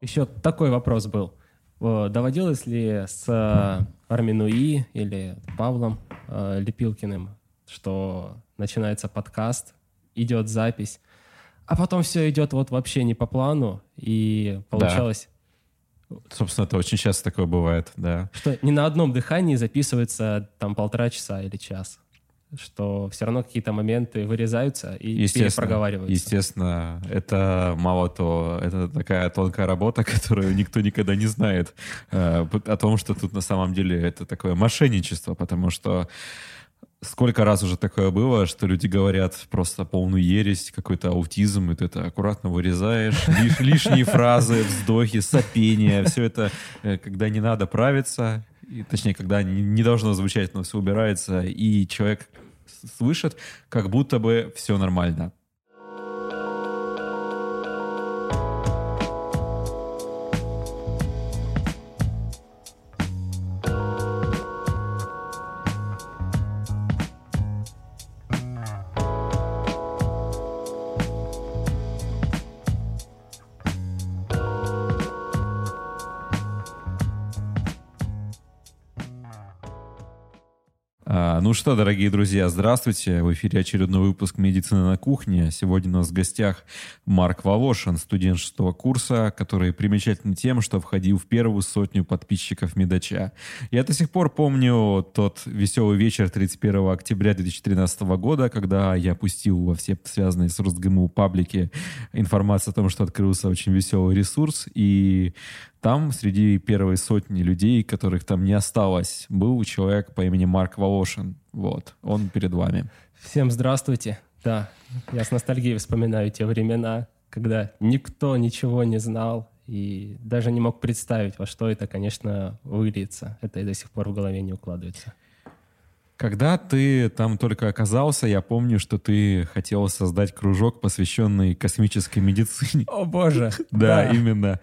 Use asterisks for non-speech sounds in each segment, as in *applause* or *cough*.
Еще такой вопрос был. Доводилось ли с э, Арминуи или Павлом э, Лепилкиным, что начинается подкаст, идет запись, а потом все идет вот вообще не по плану, и получалось... Да. Собственно, это очень часто такое бывает, да. Что не на одном дыхании записывается там полтора часа или час что все равно какие-то моменты вырезаются и естественно, перепроговариваются. Естественно, это мало того, это такая тонкая работа, *laughs* которую никто никогда не знает э, о том, что тут на самом деле это такое мошенничество, потому что сколько раз уже такое было, что люди говорят просто полную ересь, какой-то аутизм, и ты это аккуратно вырезаешь, лиш, лишние фразы, вздохи, сопения, все это, э, когда не надо правиться, и, точнее, когда не, не должно звучать, но все убирается, и человек слышит, как будто бы все нормально. Ну что, дорогие друзья, здравствуйте. В эфире очередной выпуск «Медицина на кухне». Сегодня у нас в гостях Марк Волошин, студент шестого курса, который примечателен тем, что входил в первую сотню подписчиков Медача. Я до сих пор помню тот веселый вечер 31 октября 2013 года, когда я пустил во все связанные с РосГМУ паблики информацию о том, что открылся очень веселый ресурс, и там среди первой сотни людей, которых там не осталось, был человек по имени Марк Волошин. Вот, он перед вами. Всем здравствуйте. Да, я с ностальгией вспоминаю те времена, когда никто ничего не знал и даже не мог представить, во что это, конечно, выльется. Это и до сих пор в голове не укладывается. Когда ты там только оказался, я помню, что ты хотел создать кружок, посвященный космической медицине. О боже! *laughs* Да, именно.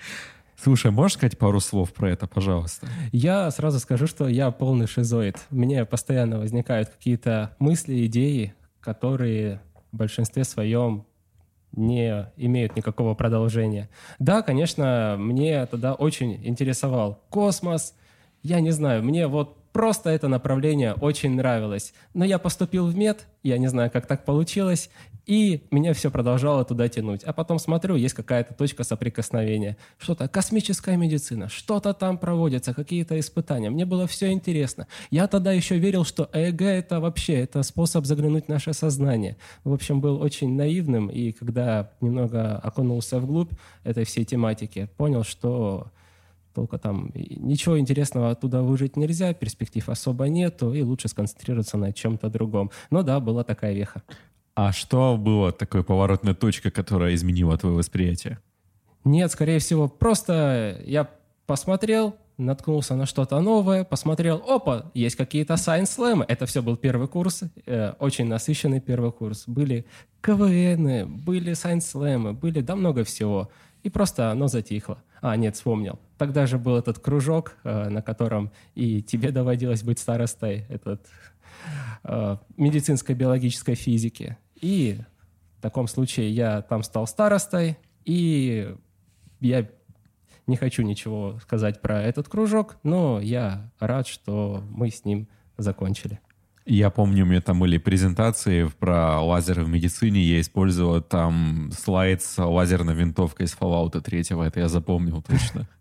Слушай, можешь сказать пару слов про это, пожалуйста? Я сразу скажу, что я полный шизоид. Мне постоянно возникают какие-то мысли, идеи, которые в большинстве своем не имеют никакого продолжения. Да, конечно, мне тогда очень интересовал космос. Я не знаю, мне вот Просто это направление очень нравилось. Но я поступил в мед, я не знаю, как так получилось, и меня все продолжало туда тянуть. А потом смотрю, есть какая-то точка соприкосновения. Что-то космическая медицина, что-то там проводится, какие-то испытания. Мне было все интересно. Я тогда еще верил, что ЭЭГ это вообще это способ заглянуть в наше сознание. В общем, был очень наивным, и когда немного окунулся вглубь этой всей тематики, понял, что только там ничего интересного оттуда выжить нельзя, перспектив особо нету, и лучше сконцентрироваться на чем-то другом. Но да, была такая веха. А что было такой поворотной точкой, которая изменила твое восприятие? Нет, скорее всего, просто я посмотрел, наткнулся на что-то новое, посмотрел, опа, есть какие-то Slam. Это все был первый курс, э, очень насыщенный первый курс. Были КВН, были Slam, были да много всего. И просто оно затихло. А, нет, вспомнил. Тогда же был этот кружок, э, на котором и тебе доводилось быть старостой, этот э, медицинской биологической физики. И в таком случае я там стал старостой, и я не хочу ничего сказать про этот кружок, но я рад, что мы с ним закончили. Я помню, у меня там были презентации про лазеры в медицине. Я использовал там слайд с лазерной винтовкой из Fallout 3. Это я запомнил точно. *laughs*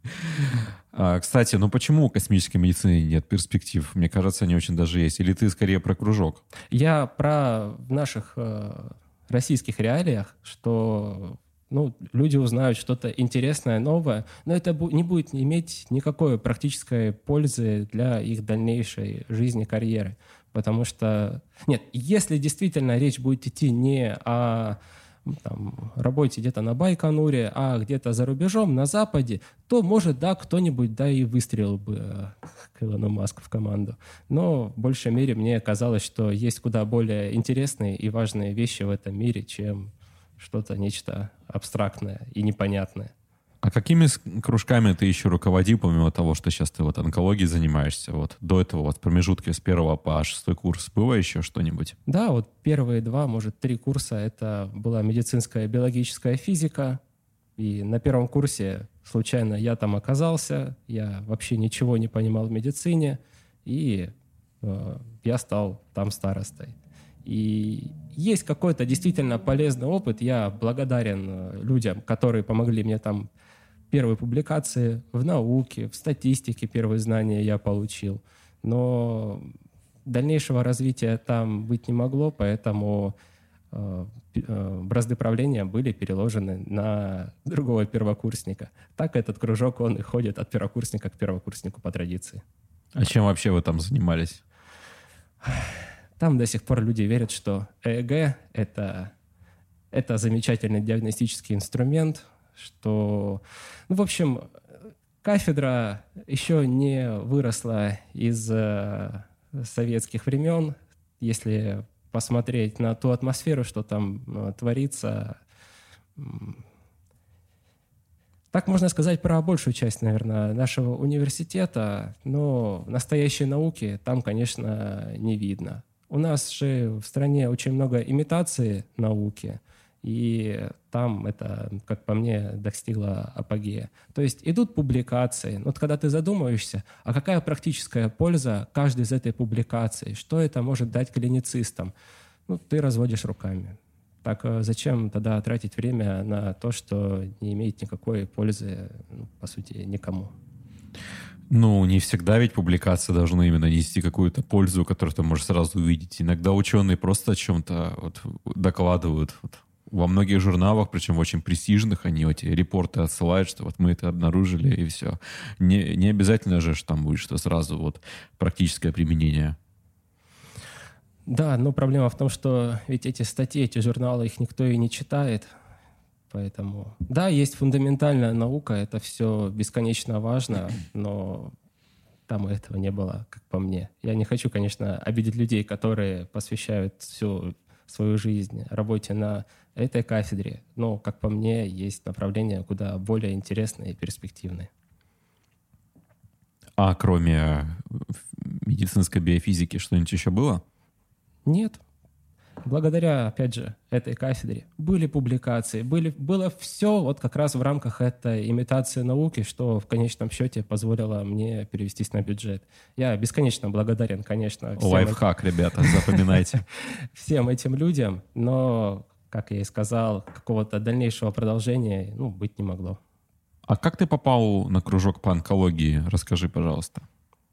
А, кстати, ну почему у космической медицины нет перспектив? Мне кажется, они очень даже есть. Или ты скорее про кружок? Я про в наших э, российских реалиях, что ну, люди узнают что-то интересное, новое, но это не будет иметь никакой практической пользы для их дальнейшей жизни, карьеры. Потому что, нет, если действительно речь будет идти не о там, работе где-то на Байконуре, а где-то за рубежом, на Западе, то, может, да, кто-нибудь, да, и выстрелил бы э, к Илону Маску в команду. Но в большей мере мне казалось, что есть куда более интересные и важные вещи в этом мире, чем что-то, нечто абстрактное и непонятное. А какими кружками ты еще руководил, помимо того, что сейчас ты вот онкологией занимаешься? Вот до этого вот промежутки с первого по шестой курс было еще что-нибудь? Да, вот первые два, может, три курса это была медицинская биологическая физика. И на первом курсе случайно я там оказался, я вообще ничего не понимал в медицине, и э, я стал там старостой. И есть какой-то действительно полезный опыт. Я благодарен э, людям, которые помогли мне там первые публикации в науке, в статистике первые знания я получил. Но дальнейшего развития там быть не могло, поэтому э, э, бразды правления были переложены на другого первокурсника. Так этот кружок, он и ходит от первокурсника к первокурснику по традиции. А чем вообще вы там занимались? Там до сих пор люди верят, что ЭЭГ — это, это замечательный диагностический инструмент, что... Ну, в общем, кафедра еще не выросла из э, советских времен. Если посмотреть на ту атмосферу, что там э, творится, так можно сказать про большую часть, наверное, нашего университета, но настоящей науки там, конечно, не видно. У нас же в стране очень много имитации науки – и там это, как по мне, достигло апогея. То есть идут публикации. Вот когда ты задумываешься, а какая практическая польза каждой из этой публикации? Что это может дать клиницистам? Ну, ты разводишь руками. Так э, зачем тогда тратить время на то, что не имеет никакой пользы, ну, по сути, никому? Ну, не всегда ведь публикации должны именно нести какую-то пользу, которую ты можешь сразу увидеть. Иногда ученые просто о чем-то вот докладывают. Вот во многих журналах, причем очень престижных, они эти репорты отсылают, что вот мы это обнаружили, и все. Не, не обязательно же, что там будет что сразу вот практическое применение. Да, но проблема в том, что ведь эти статьи, эти журналы, их никто и не читает. Поэтому, да, есть фундаментальная наука, это все бесконечно важно, но там этого не было, как по мне. Я не хочу, конечно, обидеть людей, которые посвящают всю свою жизнь работе на этой кафедре. Но, как по мне, есть направления куда более интересные и перспективные. А кроме э, медицинской биофизики что-нибудь еще было? Нет. Благодаря, опять же, этой кафедре были публикации, были, было все вот как раз в рамках этой имитации науки, что в конечном счете позволило мне перевестись на бюджет. Я бесконечно благодарен, конечно. Лайфхак, этим... ребята, запоминайте. *laughs* Всем этим людям, но как я и сказал, какого-то дальнейшего продолжения ну, быть не могло. А как ты попал на кружок по онкологии? Расскажи, пожалуйста.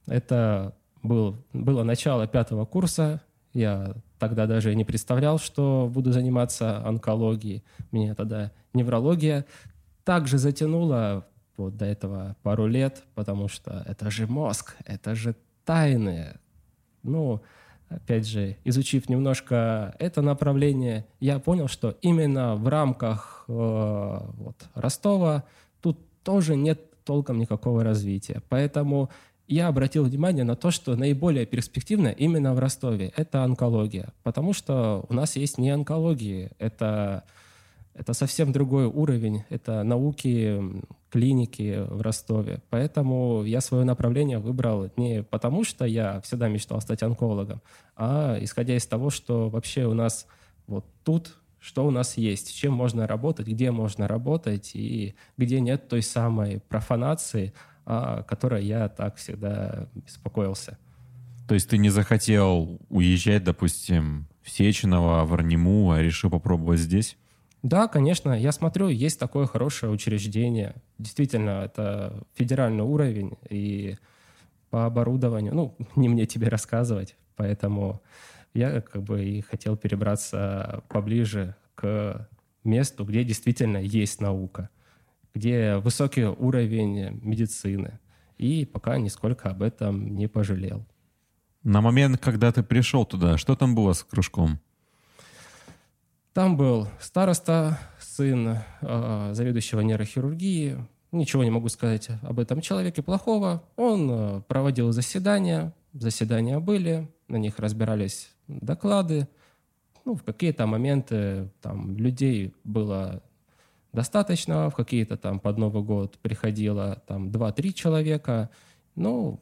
Это был, было начало пятого курса. Я тогда даже не представлял, что буду заниматься онкологией. Меня тогда неврология также затянула вот до этого пару лет, потому что это же мозг, это же тайны. Ну, опять же, изучив немножко это направление, я понял, что именно в рамках э, вот, Ростова тут тоже нет толком никакого развития. Поэтому я обратил внимание на то, что наиболее перспективно именно в Ростове – это онкология. Потому что у нас есть не онкологии, это это совсем другой уровень, это науки, клиники в Ростове. Поэтому я свое направление выбрал не потому, что я всегда мечтал стать онкологом, а исходя из того, что вообще у нас вот тут что у нас есть, чем можно работать, где можно работать и где нет той самой профанации, о которой я так всегда беспокоился. То есть ты не захотел уезжать, допустим, в Сеченово, в Арниму, а решил попробовать здесь? Да, конечно, я смотрю, есть такое хорошее учреждение. Действительно, это федеральный уровень, и по оборудованию, ну, *laughs* не мне тебе рассказывать, поэтому я как бы и хотел перебраться поближе к месту, где действительно есть наука, где высокий уровень медицины. И пока нисколько об этом не пожалел. На момент, когда ты пришел туда, что там было с кружком? Там был староста, сын э, заведующего нейрохирургии. Ничего не могу сказать об этом человеке плохого. Он э, проводил заседания, заседания были, на них разбирались доклады. Ну, в какие-то моменты там людей было достаточно, в какие-то там под Новый год приходило там 2-3 человека. Ну,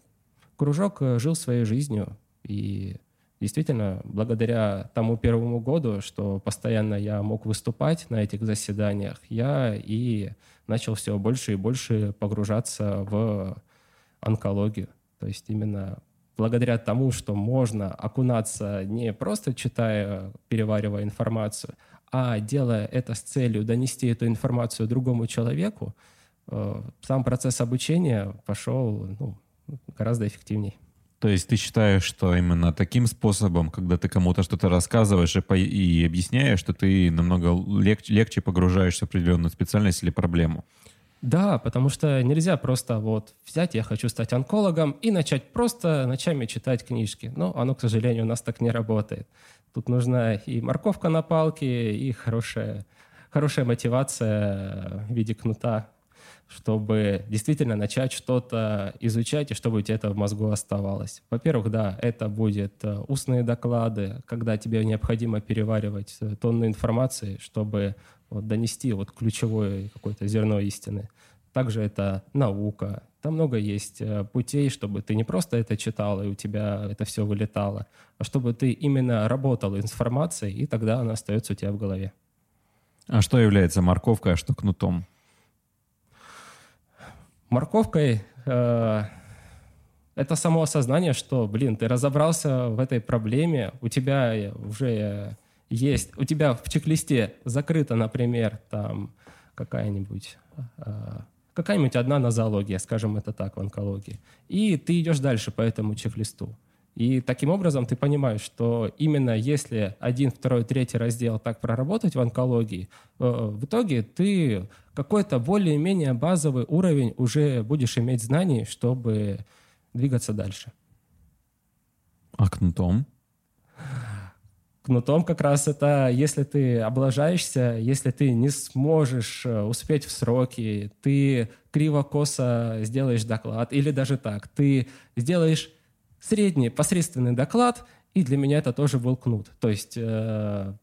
кружок э, жил своей жизнью, и действительно, благодаря тому первому году, что постоянно я мог выступать на этих заседаниях, я и начал все больше и больше погружаться в онкологию. То есть именно благодаря тому, что можно окунаться не просто читая, переваривая информацию, а делая это с целью донести эту информацию другому человеку, э, сам процесс обучения пошел ну, гораздо эффективнее. То есть ты считаешь, что именно таким способом, когда ты кому-то что-то рассказываешь и, по- и объясняешь, что ты намного лег- легче погружаешься в определенную специальность или проблему? Да, потому что нельзя просто вот взять, я хочу стать онкологом, и начать просто ночами читать книжки. Но оно, к сожалению, у нас так не работает. Тут нужна и морковка на палке, и хорошая, хорошая мотивация в виде кнута чтобы действительно начать что-то изучать и чтобы у тебя это в мозгу оставалось. Во-первых, да, это будет э, устные доклады, когда тебе необходимо переваривать э, тонны информации, чтобы вот, донести вот ключевое какое-то зерно истины. Также это наука. Там много есть э, путей, чтобы ты не просто это читал, и у тебя это все вылетало, а чтобы ты именно работал информацией, и тогда она остается у тебя в голове. А что является морковкой, а что кнутом? Морковкой э, это само осознание, что, блин, ты разобрался в этой проблеме, у тебя уже есть, у тебя в чек-листе закрыта, например, там какая-нибудь э, какая-нибудь одна нозология, скажем это так, в онкологии. И ты идешь дальше по этому чек-листу. И таким образом ты понимаешь, что именно если один, второй, третий раздел так проработать в онкологии, э, в итоге ты какой-то более-менее базовый уровень уже будешь иметь знаний, чтобы двигаться дальше. А кнутом? Кнутом как раз это, если ты облажаешься, если ты не сможешь э, успеть в сроки, ты криво-косо сделаешь доклад, или даже так, ты сделаешь средний, посредственный доклад, и для меня это тоже был кнут. То есть э,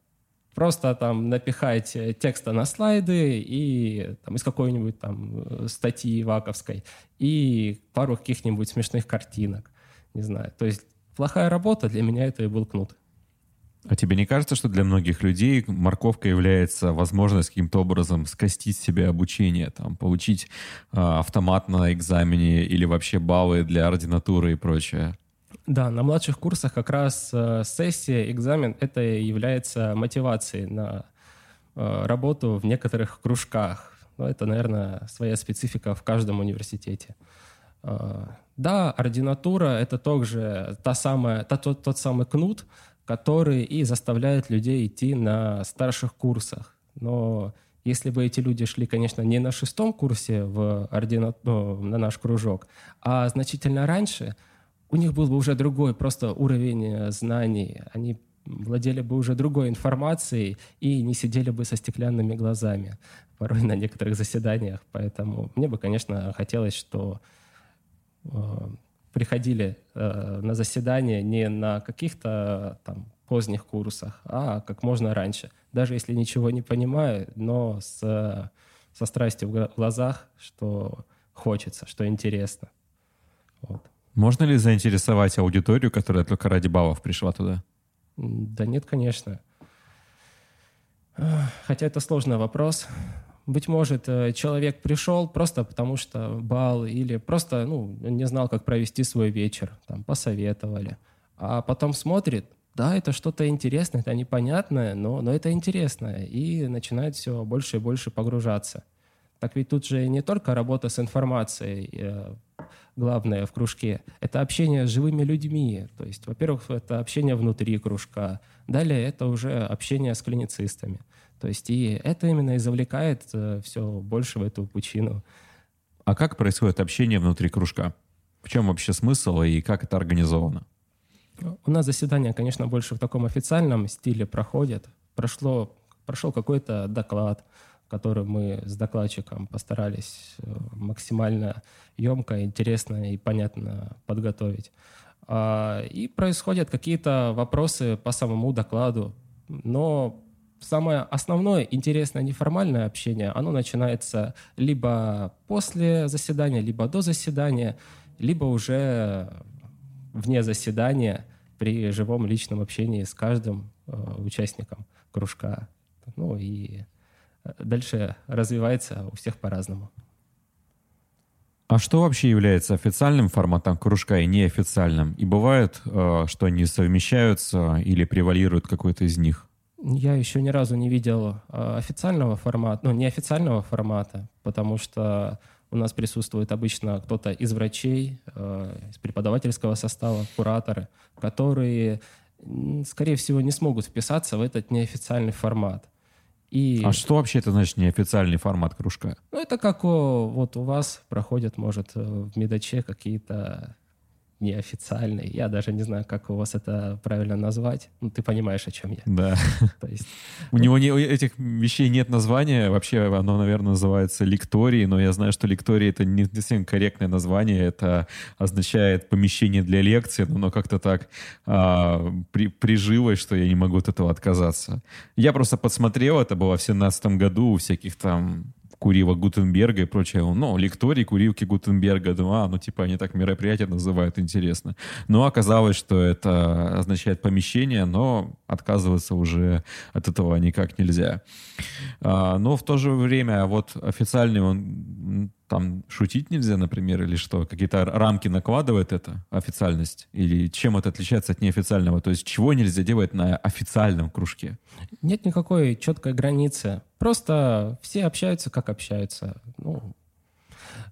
просто там напихать текста на слайды и там, из какой-нибудь там статьи ваковской и пару каких-нибудь смешных картинок. Не знаю. То есть плохая работа для меня это и был кнут. А тебе не кажется, что для многих людей морковка является возможность каким-то образом скостить себе обучение, там, получить э, автомат на экзамене или вообще баллы для ординатуры и прочее? Да, на младших курсах как раз э, сессия, экзамен — это является мотивацией на э, работу в некоторых кружках. Но это, наверное, своя специфика в каждом университете. Э, да, ординатура — это также та самая, та, тот, тот самый кнут, который и заставляет людей идти на старших курсах. Но если бы эти люди шли, конечно, не на шестом курсе в ордина... ну, на наш кружок, а значительно раньше — у них был бы уже другой просто уровень э, знаний. Они владели бы уже другой информацией и не сидели бы со стеклянными глазами порой на некоторых заседаниях. Поэтому мне бы, конечно, хотелось, что э, приходили э, на заседания не на каких-то там поздних курсах, а как можно раньше. Даже если ничего не понимаю, но с, со страстью в глазах, что хочется, что интересно. Вот. Можно ли заинтересовать аудиторию, которая только ради баллов пришла туда? Да нет, конечно. Хотя это сложный вопрос. Быть может, э, человек пришел просто потому, что бал или просто ну, не знал, как провести свой вечер, там, посоветовали. А потом смотрит, да, это что-то интересное, это непонятное, но, но это интересное. И начинает все больше и больше погружаться. Так ведь тут же не только работа с информацией э, главное в кружке, это общение с живыми людьми. То есть, во-первых, это общение внутри кружка. Далее это уже общение с клиницистами. То есть и это именно и завлекает э, все больше в эту пучину. А как происходит общение внутри кружка? В чем вообще смысл и как это организовано? У нас заседания, конечно, больше в таком официальном стиле проходят. Прошло, прошел какой-то доклад, который мы с докладчиком постарались э, максимально емко, интересно и понятно подготовить. А, и происходят какие-то вопросы по самому докладу, но самое основное интересное неформальное общение, оно начинается либо после заседания, либо до заседания, либо уже вне заседания при живом личном общении с каждым э, участником кружка. Ну и дальше развивается у всех по-разному. А что вообще является официальным форматом кружка и неофициальным? И бывает, э, что они совмещаются или превалирует какой-то из них? Я еще ни разу не видел э, официального формата, ну, неофициального формата, потому что у нас присутствует обычно кто-то из врачей, э, из преподавательского состава, кураторы, которые, скорее всего, не смогут вписаться в этот неофициальный формат. И... А что вообще это значит неофициальный формат кружка? Ну, это как о, вот у вас проходят, может, в Медаче какие-то неофициальный. Я даже не знаю, как у вас это правильно назвать. Ну, ты понимаешь, о чем я. Да. То есть... *laughs* У него не, этих вещей нет названия. Вообще оно, наверное, называется лекторий, но я знаю, что лекторий — это не совсем корректное название. Это означает помещение для лекции, но как-то так а, при, прижилось, что я не могу от этого отказаться. Я просто подсмотрел, это было в 17 году у всяких там Курива Гутенберга и прочее. Ну, лекторий Куривки Гутенберга. Думаю, а, ну, типа, они так мероприятие называют, интересно. Но оказалось, что это означает помещение, но отказываться уже от этого никак нельзя. А, но в то же время вот официальный он там шутить нельзя, например, или что? Какие-то рамки накладывает это, официальность? Или чем это отличается от неофициального? То есть чего нельзя делать на официальном кружке? Нет никакой четкой границы. Просто все общаются, как общаются. Ну,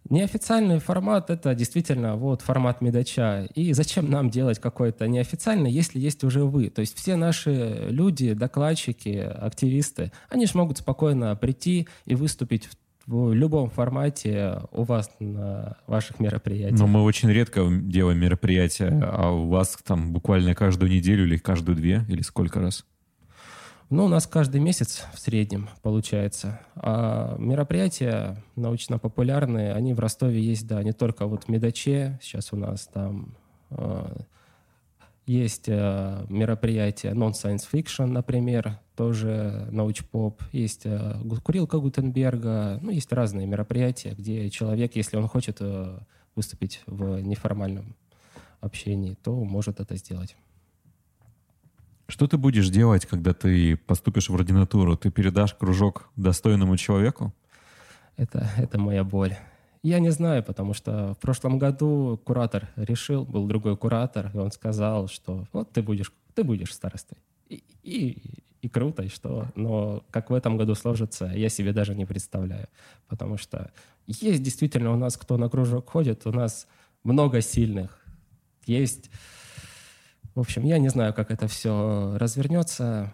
Неофициальный формат — это действительно вот формат медача. И зачем нам делать какой-то неофициальный, если есть уже вы? То есть все наши люди, докладчики, активисты, они же могут спокойно прийти и выступить в в любом формате у вас на ваших мероприятиях. Но мы очень редко делаем мероприятия, а у вас там буквально каждую неделю или каждую две, или сколько раз? Ну, у нас каждый месяц в среднем получается. А мероприятия научно-популярные, они в Ростове есть, да, не только вот в Медаче, сейчас у нас там э, есть э, мероприятие Non-Science Fiction, например, тоже научпоп. Есть э, курилка Гутенберга. Ну, есть разные мероприятия, где человек, если он хочет э, выступить в неформальном общении, то может это сделать. Что ты будешь делать, когда ты поступишь в ординатуру? Ты передашь кружок достойному человеку? Это, это моя боль. Я не знаю, потому что в прошлом году куратор решил, был другой куратор, и он сказал, что вот ты будешь, ты будешь старостой. И, и, и круто, и что. Но как в этом году сложится, я себе даже не представляю. Потому что есть действительно у нас, кто на кружок ходит, у нас много сильных. Есть... В общем, я не знаю, как это все развернется.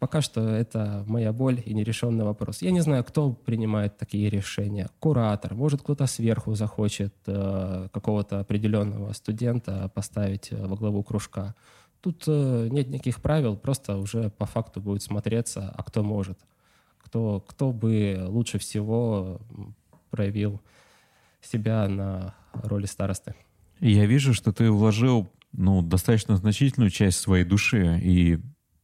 Пока что это моя боль и нерешенный вопрос. Я не знаю, кто принимает такие решения. Куратор, может кто-то сверху захочет э, какого-то определенного студента поставить э, во главу кружка. Тут э, нет никаких правил, просто уже по факту будет смотреться, а кто может, кто, кто бы лучше всего проявил себя на роли старосты. Я вижу, что ты вложил ну, достаточно значительную часть своей души и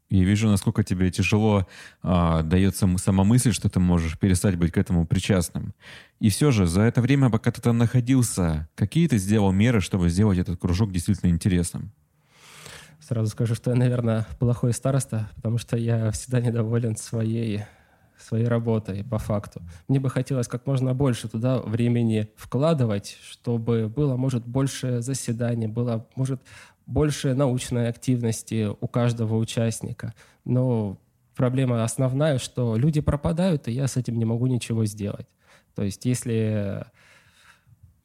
я вижу, насколько тебе тяжело а, дается сама мысль, что ты можешь перестать быть к этому причастным. И все же, за это время, пока ты там находился, какие ты сделал меры, чтобы сделать этот кружок действительно интересным? Сразу скажу, что я, наверное, плохой староста, потому что я всегда недоволен своей своей работой по факту. Мне бы хотелось как можно больше туда времени вкладывать, чтобы было, может, больше заседаний, было, может, больше научной активности у каждого участника. Но проблема основная, что люди пропадают, и я с этим не могу ничего сделать. То есть если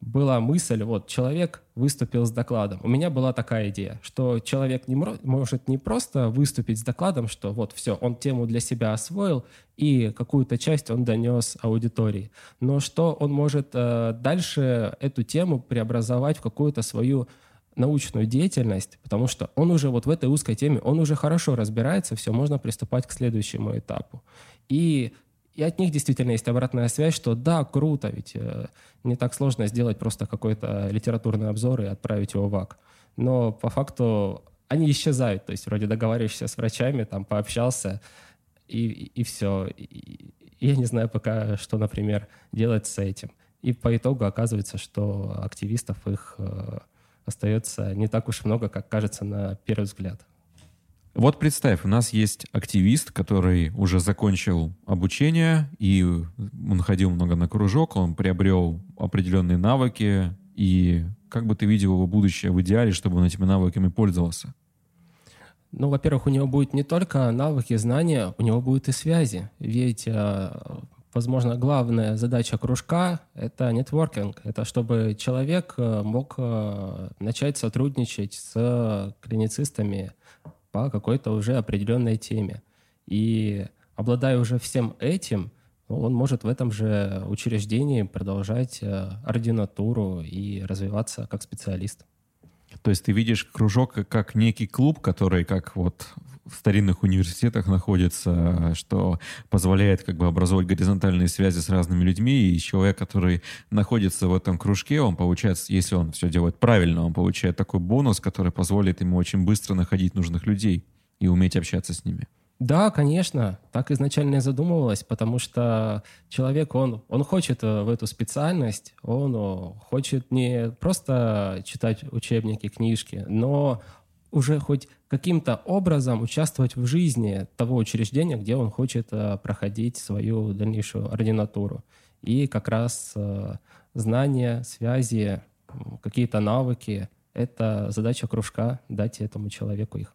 была мысль, вот человек выступил с докладом. У меня была такая идея, что человек не может не просто выступить с докладом, что вот все, он тему для себя освоил и какую-то часть он донес аудитории, но что он может э, дальше эту тему преобразовать в какую-то свою научную деятельность, потому что он уже вот в этой узкой теме, он уже хорошо разбирается, все, можно приступать к следующему этапу. И, и от них действительно есть обратная связь, что да, круто, ведь э, не так сложно сделать просто какой-то литературный обзор и отправить его в АК. Но по факту они исчезают, то есть вроде договариваешься с врачами, там пообщался, и, и, и все. И, и я не знаю пока, что, например, делать с этим. И по итогу оказывается, что активистов их э, остается не так уж много, как кажется на первый взгляд. Вот представь, у нас есть активист, который уже закончил обучение, и он ходил много на кружок, он приобрел определенные навыки, и как бы ты видел его будущее в идеале, чтобы он этими навыками пользовался? Ну, во-первых, у него будет не только навыки, знания, у него будут и связи. Ведь, э, возможно, главная задача кружка — это нетворкинг. Это чтобы человек э, мог э, начать сотрудничать с клиницистами, по какой-то уже определенной теме. И обладая уже всем этим, он может в этом же учреждении продолжать э, ординатуру и развиваться как специалист. То есть ты видишь кружок как некий клуб, который как вот в старинных университетах находится, что позволяет как бы образовать горизонтальные связи с разными людьми, и человек, который находится в этом кружке, он получает, если он все делает правильно, он получает такой бонус, который позволит ему очень быстро находить нужных людей и уметь общаться с ними. Да, конечно, так изначально и задумывалось, потому что человек, он, он хочет э, в эту специальность, он э, хочет не просто читать учебники, книжки, но уже хоть каким-то образом участвовать в жизни того учреждения, где он хочет э, проходить свою дальнейшую ординатуру. И как раз знания, связи, какие-то навыки — это задача кружка — дать этому человеку их.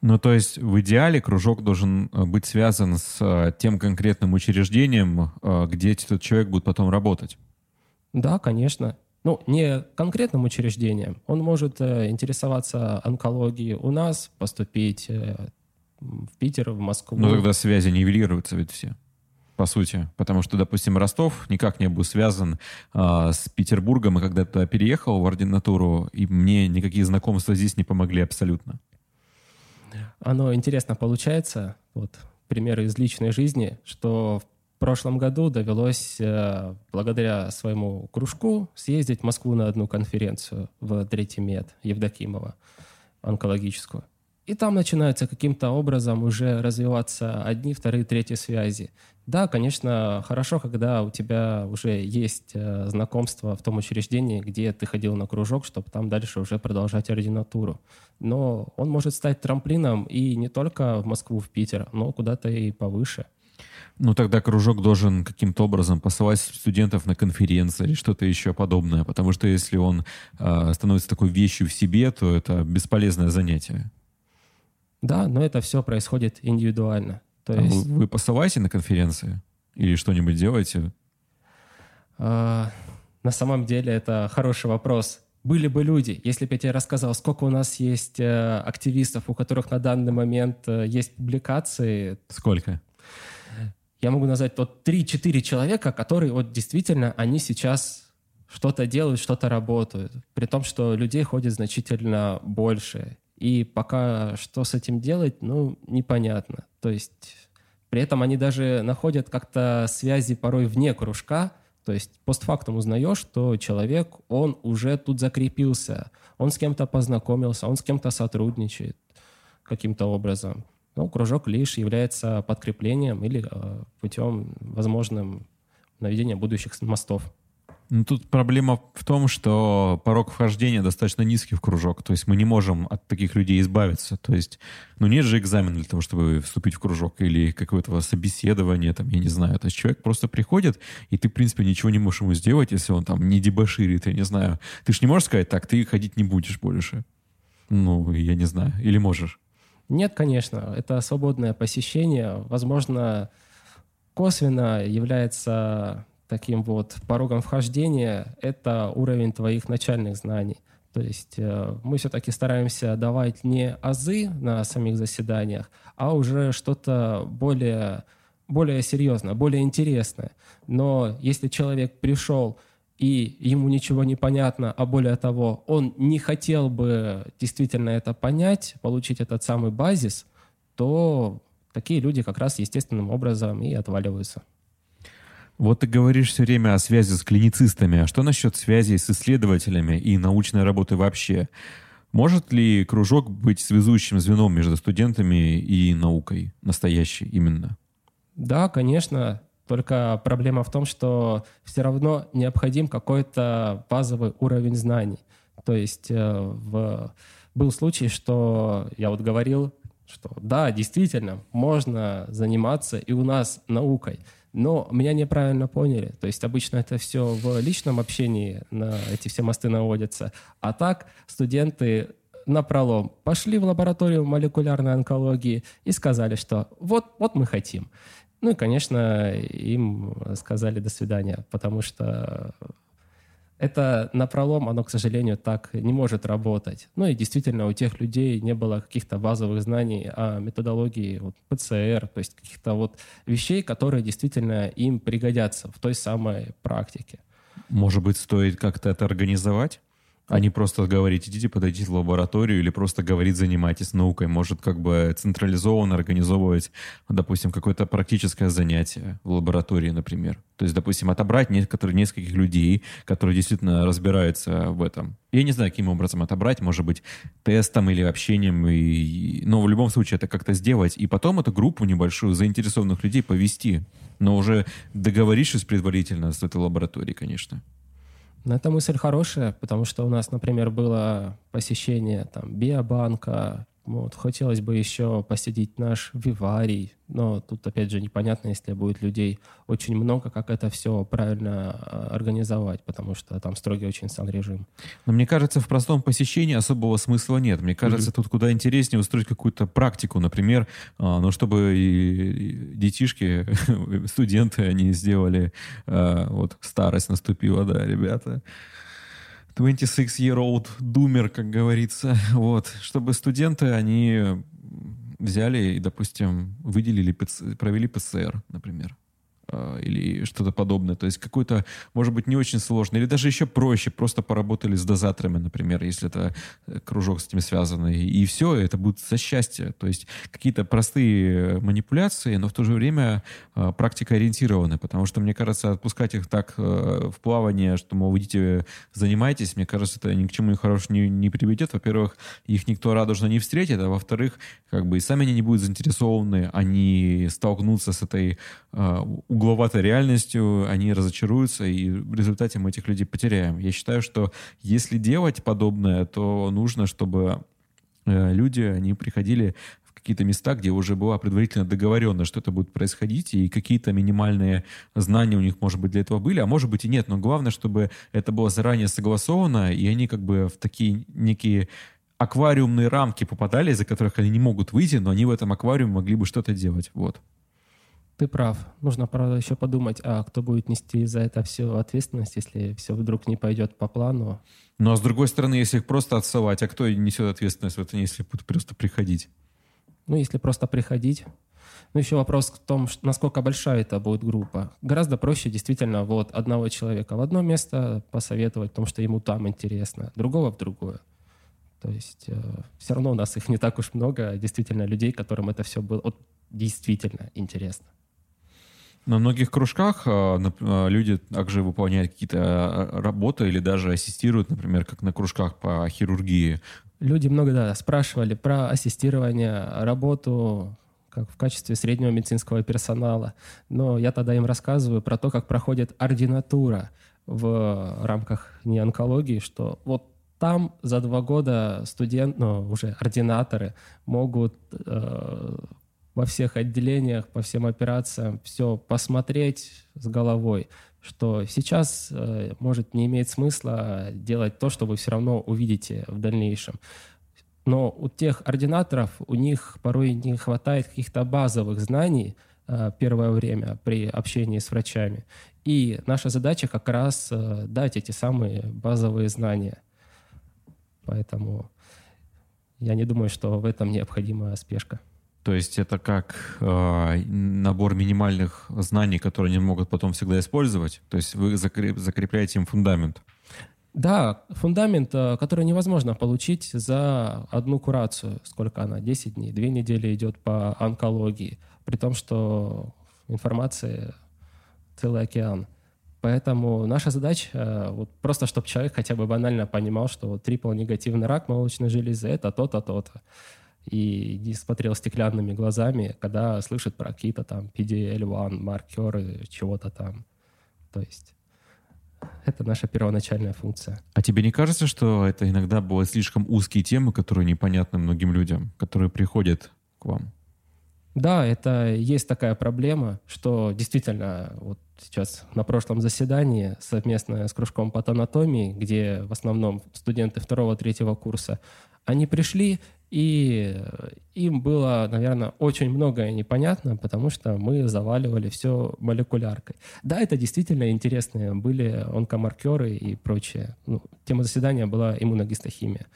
Ну, то есть в идеале кружок должен э, быть связан с тем конкретным учреждением, где этот человек будет потом работать. Да, конечно ну, не конкретным учреждением. Он может э, интересоваться онкологией у нас, поступить э, в Питер, в Москву. Ну, тогда связи нивелируются ведь все по сути. Потому что, допустим, Ростов никак не был связан э, с Петербургом, и когда туда переехал в ординатуру, и мне никакие знакомства здесь не помогли абсолютно. Оно интересно получается, вот примеры из личной жизни, что в прошлом году довелось, э, благодаря своему кружку, съездить в Москву на одну конференцию в Третий мед Евдокимова, онкологическую. И там начинаются каким-то образом уже развиваться одни, вторые, третьи связи. Да, конечно, хорошо, когда у тебя уже есть э, знакомство в том учреждении, где ты ходил на кружок, чтобы там дальше уже продолжать ординатуру. Но он может стать трамплином и не только в Москву, в Питер, но куда-то и повыше – ну, тогда кружок должен каким-то образом посылать студентов на конференции или что-то еще подобное, потому что если он э, становится такой вещью в себе, то это бесполезное занятие. Да, но это все происходит индивидуально. То а есть... вы, вы посылаете на конференции или что-нибудь делаете? А, на самом деле это хороший вопрос. Были бы люди, если бы я тебе рассказал, сколько у нас есть э, активистов, у которых на данный момент э, есть публикации. Сколько? я могу назвать вот 3-4 человека, которые вот действительно, они сейчас что-то делают, что-то работают. При том, что людей ходит значительно больше. И пока что с этим делать, ну, непонятно. То есть при этом они даже находят как-то связи порой вне кружка, то есть постфактум узнаешь, что человек, он уже тут закрепился, он с кем-то познакомился, он с кем-то сотрудничает каким-то образом. Ну, кружок лишь является подкреплением или э, путем возможным наведения будущих мостов. Ну, тут проблема в том, что порог вхождения достаточно низкий в кружок. То есть мы не можем от таких людей избавиться. То есть, ну, нет же экзамена для того, чтобы вступить в кружок или какое-то собеседование, там, я не знаю. То есть человек просто приходит, и ты, в принципе, ничего не можешь ему сделать, если он там не дебоширит, я не знаю. Ты же не можешь сказать, так, ты ходить не будешь больше. Ну, я не знаю. Или можешь? Нет, конечно, это свободное посещение. Возможно, косвенно является таким вот порогом вхождения, это уровень твоих начальных знаний. То есть э, мы все-таки стараемся давать не азы на самих заседаниях, а уже что-то более, более серьезное, более интересное. Но если человек пришел и ему ничего не понятно, а более того, он не хотел бы действительно это понять, получить этот самый базис, то такие люди как раз естественным образом и отваливаются. Вот ты говоришь все время о связи с клиницистами. А что насчет связи с исследователями и научной работы вообще? Может ли кружок быть связующим звеном между студентами и наукой, настоящей именно? Да, конечно. Только проблема в том, что все равно необходим какой-то базовый уровень знаний. То есть э, в... был случай, что я вот говорил, что да, действительно, можно заниматься и у нас наукой, но меня неправильно поняли. То есть обычно это все в личном общении на эти все мосты наводятся. А так студенты на пролом пошли в лабораторию молекулярной онкологии и сказали, что вот, вот мы хотим. Ну и, конечно, им сказали до свидания, потому что это напролом, оно, к сожалению, так не может работать. Ну и действительно, у тех людей не было каких-то базовых знаний о методологии вот, ПЦР, то есть каких-то вот вещей, которые действительно им пригодятся в той самой практике. Может быть, стоит как-то это организовать? А не просто говорить, идите подойдите в лабораторию или просто говорить, занимайтесь наукой. Может, как бы централизованно организовывать, допустим, какое-то практическое занятие в лаборатории, например. То есть, допустим, отобрать некоторых, нескольких людей, которые действительно разбираются в этом. Я не знаю, каким образом отобрать, может быть, тестом или общением, и... но в любом случае это как-то сделать, и потом эту группу небольшую заинтересованных людей повести, но уже договорившись предварительно с этой лабораторией, конечно. Но эта мысль хорошая, потому что у нас, например, было посещение там, биобанка, вот, хотелось бы еще посетить наш виварий, но тут, опять же, непонятно, если будет людей очень много, как это все правильно а, организовать, потому что там строгий очень сам режим. Но мне кажется, в простом посещении особого смысла нет. Мне кажется, mm-hmm. тут куда интереснее устроить какую-то практику, например, а, ну, чтобы и детишки, *laughs* студенты, они сделали, а, вот старость наступила, да, ребята, 26-year-old doomer, как говорится. *laughs* Вот. Чтобы студенты, они взяли и, допустим, выделили, провели ПЦР, например. А, или что-то подобное. То есть какой-то, может быть, не очень сложный, или даже еще проще, просто поработали с дозаторами, например, если это э, кружок с этим связанный, и все, это будет за счастье. То есть какие-то простые манипуляции, но в то же время э, практика ориентированы, потому что, мне кажется, отпускать их так э, в плавание, что, мол, идите, занимайтесь, мне кажется, это ни к чему хорошему не, не приведет. Во-первых, их никто радужно не встретит, а во-вторых, как бы и сами они не будут заинтересованы, они столкнутся с этой э, угловатой реальностью, они разочаруются, и в результате мы этих людей потеряем. Я считаю, что если делать подобное, то нужно, чтобы э, люди, они приходили в какие-то места, где уже была предварительно договорено, что это будет происходить, и какие-то минимальные знания у них, может быть, для этого были, а может быть и нет. Но главное, чтобы это было заранее согласовано, и они как бы в такие некие аквариумные рамки попадали, из-за которых они не могут выйти, но они в этом аквариуме могли бы что-то делать. Вот. Ты прав. Нужно, правда, еще подумать, а кто будет нести за это всю ответственность, если все вдруг не пойдет по плану. Ну, а с другой стороны, если их просто отсылать, а кто несет ответственность в этом, если будут просто приходить? Ну, если просто приходить. Ну, еще вопрос в том, насколько большая это будет группа. Гораздо проще действительно вот одного человека в одно место посоветовать, потому что ему там интересно, другого в другое. То есть э, все равно у нас их не так уж много, действительно, людей, которым это все было вот, действительно интересно. На многих кружках а, а, люди также выполняют какие-то а, работы или даже ассистируют, например, как на кружках по хирургии. Люди много да, спрашивали про ассистирование, работу как в качестве среднего медицинского персонала. Но я тогда им рассказываю про то, как проходит ординатура в рамках неонкологии, что вот там за два года студент, ну, уже ординаторы могут э, во всех отделениях, по всем операциям, все посмотреть с головой, что сейчас э, может не иметь смысла делать то, что вы все равно увидите в дальнейшем. Но у тех ординаторов, у них порой не хватает каких-то базовых знаний э, первое время при общении с врачами. И наша задача как раз э, дать эти самые базовые знания. Поэтому я не думаю, что в этом необходима спешка. То есть это как э, набор минимальных знаний, которые они могут потом всегда использовать. То есть вы закреп, закрепляете им фундамент. Да, фундамент, э, который невозможно получить за одну курацию. Сколько она? 10 дней, 2 недели идет по онкологии. При том, что информации целый океан. Поэтому наша задача э, вот просто, чтобы человек хотя бы банально понимал, что вот трипл негативный рак молочной железы это то-то, то-то и не смотрел стеклянными глазами, когда слышит про какие-то там PDL-1 маркеры, чего-то там. То есть Это наша первоначальная функция. А тебе не кажется, что это иногда бывают слишком узкие темы, которые непонятны многим людям, которые приходят к вам? Да, это есть такая проблема, что действительно вот сейчас на прошлом заседании совместно с кружком патанатомии, где в основном студенты второго-третьего курса, они пришли и им было, наверное, очень многое непонятно, потому что мы заваливали все молекуляркой. Да, это действительно интересные были онкомаркеры и прочее. Ну, тема заседания была иммуногистохимия.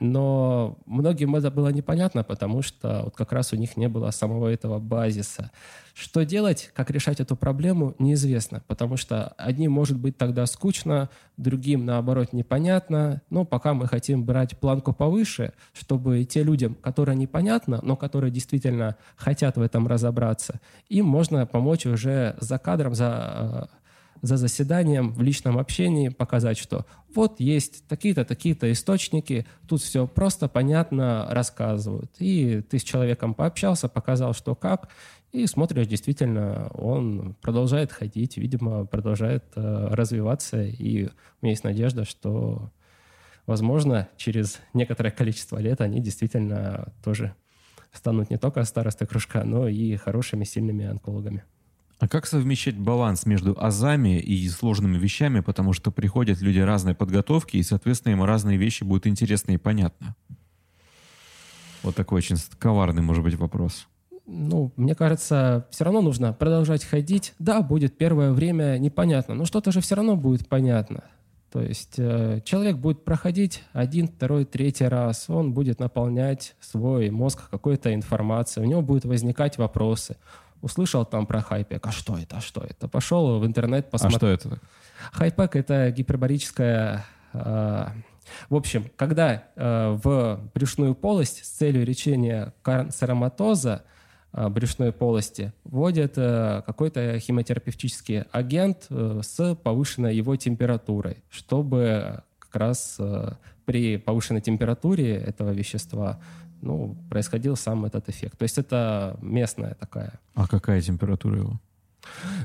Но многим это было непонятно, потому что вот как раз у них не было самого этого базиса. Что делать, как решать эту проблему, неизвестно, потому что одним может быть тогда скучно, другим, наоборот, непонятно. Но пока мы хотим брать планку повыше, чтобы те людям, которые непонятно, но которые действительно хотят в этом разобраться, им можно помочь уже за кадром, за э, за заседанием в личном общении показать, что вот есть такие-то, такие-то источники, тут все просто, понятно рассказывают. И ты с человеком пообщался, показал, что как, и смотришь, действительно, он продолжает ходить, видимо, продолжает э, развиваться, и у меня есть надежда, что, возможно, через некоторое количество лет они действительно тоже станут не только старостой кружка, но и хорошими, сильными онкологами. А как совмещать баланс между азами и сложными вещами, потому что приходят люди разной подготовки, и, соответственно, им разные вещи будут интересны и понятны? Вот такой очень коварный, может быть, вопрос. Ну, мне кажется, все равно нужно продолжать ходить. Да, будет первое время непонятно, но что-то же все равно будет понятно. То есть э, человек будет проходить один, второй, третий раз, он будет наполнять свой мозг какой-то информацией, у него будут возникать вопросы услышал там про хайпек, а что это, а что это? Пошел в интернет, посмотрел. А что это? Хайпек — это гипербарическая... Э, в общем, когда э, в брюшную полость с целью лечения канцероматоза э, брюшной полости вводят э, какой-то химиотерапевтический агент э, с повышенной его температурой, чтобы как раз э, при повышенной температуре этого вещества ну, происходил сам этот эффект. То есть это местная такая. А какая температура его?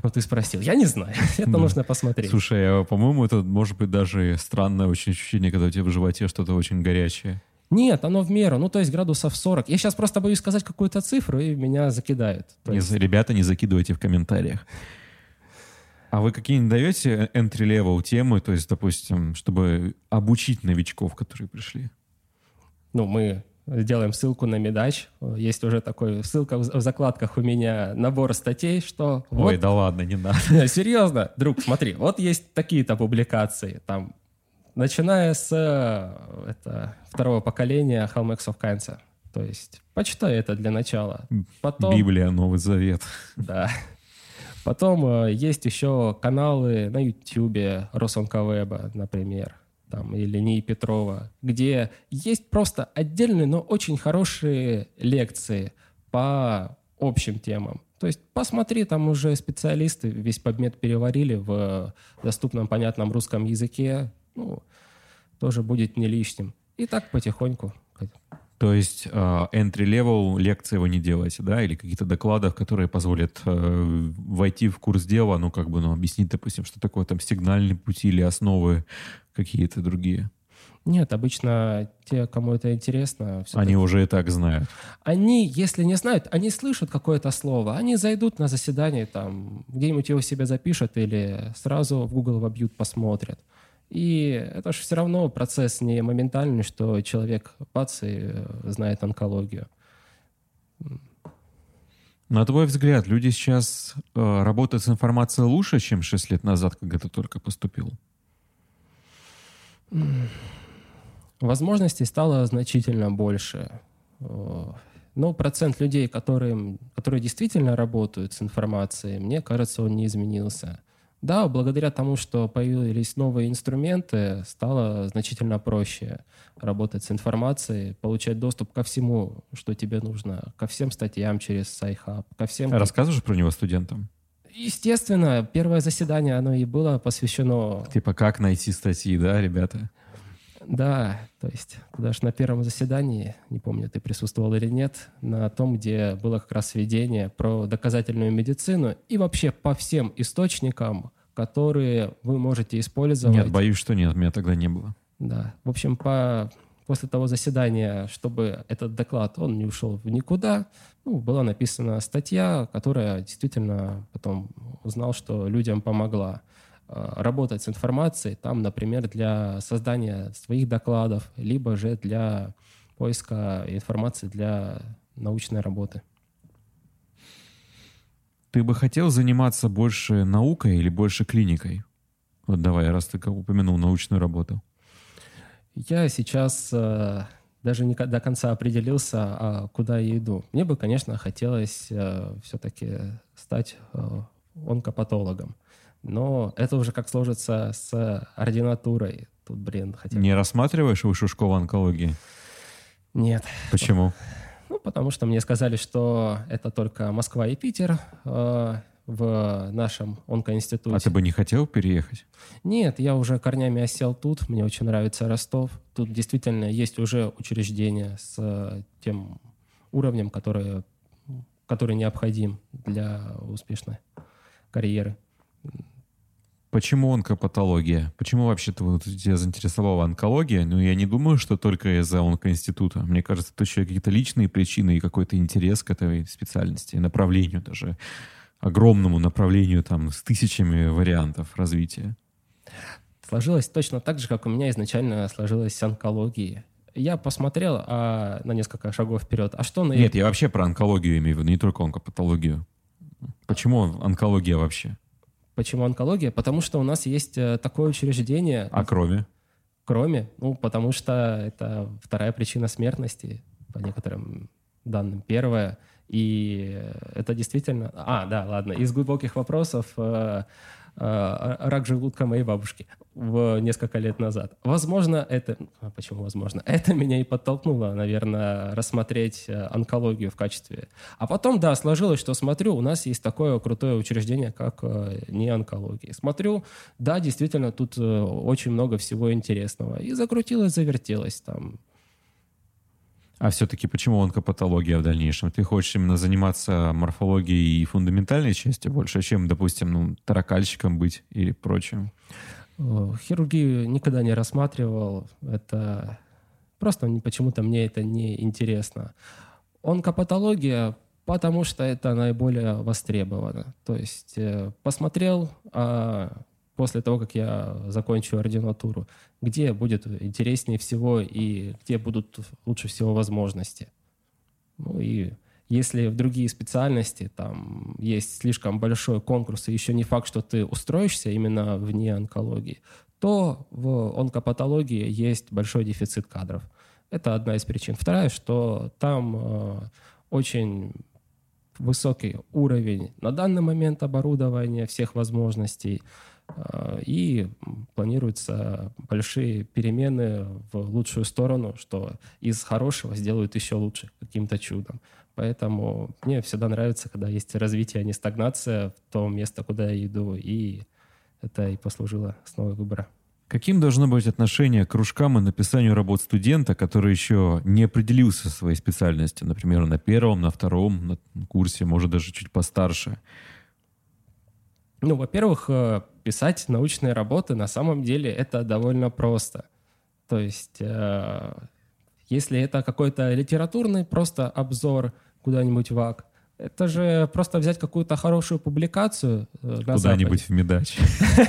Ну, ты спросил. Я не знаю. *laughs* это да. нужно посмотреть. Слушай, а, по-моему, это может быть даже странное очень ощущение, когда у тебя в животе что-то очень горячее. Нет, оно в меру. Ну, то есть градусов 40. Я сейчас просто боюсь сказать какую-то цифру, и меня закидают. Не, есть... Ребята, не закидывайте в комментариях. А вы какие-нибудь даете entry-level темы, то есть, допустим, чтобы обучить новичков, которые пришли? Ну, мы Сделаем ссылку на Медач. Есть уже такой ссылка в закладках у меня набор статей, что... Ой, вот, да ладно, не надо. *laughs* Серьезно, друг, смотри, вот есть такие-то публикации, там, начиная с это, второго поколения Hallmarks of Cancer. То есть почитай это для начала. Потом, Библия, Новый Завет. Да. Потом э, есть еще каналы на YouTube Росонковеба, например там, или НИИ Петрова, где есть просто отдельные, но очень хорошие лекции по общим темам. То есть посмотри, там уже специалисты весь предмет переварили в доступном, понятном русском языке. Ну, тоже будет не лишним. И так потихоньку. То есть uh, entry-level лекции вы не делаете, да, или какие-то доклады, которые позволят uh, войти в курс дела, ну, как бы, ну, объяснить, допустим, что такое там сигнальные пути или основы какие-то другие? Нет, обычно те, кому это интересно... Они уже и так знают. Они, если не знают, они слышат какое-то слово, они зайдут на заседание, там, где-нибудь его себе запишут или сразу в Google вобьют, посмотрят. И это же все равно процесс не моментальный, что человек бац и э, знает онкологию. На твой взгляд, люди сейчас э, работают с информацией лучше, чем 6 лет назад, когда ты только поступил? Возможностей стало значительно больше. Но процент людей, которые, которые действительно работают с информацией, мне кажется, он не изменился. Да, благодаря тому, что появились новые инструменты, стало значительно проще работать с информацией, получать доступ ко всему, что тебе нужно, ко всем статьям через SciHub, ко всем... Рассказываешь про него студентам? Естественно, первое заседание, оно и было посвящено... Типа как найти статьи, да, ребята? Да, то есть даже на первом заседании, не помню, ты присутствовал или нет, на том, где было как раз введение про доказательную медицину и вообще по всем источникам, которые вы можете использовать. Нет, боюсь, что нет, меня тогда не было. Да. В общем, по, после того заседания, чтобы этот доклад, он не ушел в никуда, ну, была написана статья, которая действительно потом узнал, что людям помогла работать с информацией, там, например, для создания своих докладов, либо же для поиска информации для научной работы. Ты бы хотел заниматься больше наукой или больше клиникой? Вот давай, раз ты упомянул научную работу. Я сейчас э, даже не до конца определился, а куда я иду. Мне бы, конечно, хотелось э, все-таки стать э, онкопатологом. Но это уже как сложится с ординатурой. Тут, блин, хотя Не рассматриваешь высшую школу онкологии? Нет. Почему? Ну, потому что мне сказали, что это только Москва и Питер э, в нашем онкоинституте. А ты бы не хотел переехать? Нет, я уже корнями осел тут. Мне очень нравится Ростов. Тут действительно есть уже учреждение с э, тем уровнем, который, который необходим для успешной карьеры. Почему онкопатология? Почему вообще -то вот тебя заинтересовала онкология? Ну, я не думаю, что только из-за онкоинститута. Мне кажется, это еще какие-то личные причины и какой-то интерес к этой специальности, направлению даже, огромному направлению там с тысячами вариантов развития. Сложилось точно так же, как у меня изначально сложилась онкология. Я посмотрел а, на несколько шагов вперед. А что на... Нет, я вообще про онкологию имею в виду, не только онкопатологию. Почему онкология вообще? Почему онкология? Потому что у нас есть э, такое учреждение. А кроме? Кроме, ну, потому что это вторая причина смертности, по некоторым данным. Первая. И это действительно... А, да, ладно. Из глубоких вопросов э, Э, рак желудка моей бабушки в несколько лет назад. Возможно, это... А почему возможно? *laughs* Это меня и подтолкнуло, наверное, рассмотреть э, онкологию в качестве... А потом, да, сложилось, что смотрю, у нас есть такое крутое учреждение, как э, не онкология. Смотрю, да, действительно, тут очень много всего интересного. И закрутилось, завертелось там а все-таки почему онкопатология в дальнейшем? Ты хочешь именно заниматься морфологией и фундаментальной частью больше, чем, допустим, ну, таракальщиком быть или прочим? Хирургию никогда не рассматривал. Это просто почему-то мне это не интересно. Онкопатология, потому что это наиболее востребовано. То есть э, посмотрел, а после того, как я закончу ординатуру, где будет интереснее всего и где будут лучше всего возможности. Ну и если в другие специальности там есть слишком большой конкурс, и еще не факт, что ты устроишься именно вне онкологии, то в онкопатологии есть большой дефицит кадров. Это одна из причин. Вторая, что там э, очень высокий уровень на данный момент оборудования, всех возможностей. А, и планируются большие перемены в лучшую сторону, что из хорошего сделают еще лучше каким-то чудом. Поэтому мне всегда нравится, когда есть развитие, а не стагнация в то место, куда я иду, и это и послужило основой выбора. Каким должно быть отношение к кружкам и написанию работ студента, который еще не определился со своей специальностью, например, на первом, на втором на курсе, может даже чуть постарше? Ну, во-первых, э, писать научные работы на самом деле это довольно просто. То есть, э, если это какой-то литературный просто обзор куда-нибудь в АК, это же просто взять какую-то хорошую публикацию э, Куда-нибудь в Медач.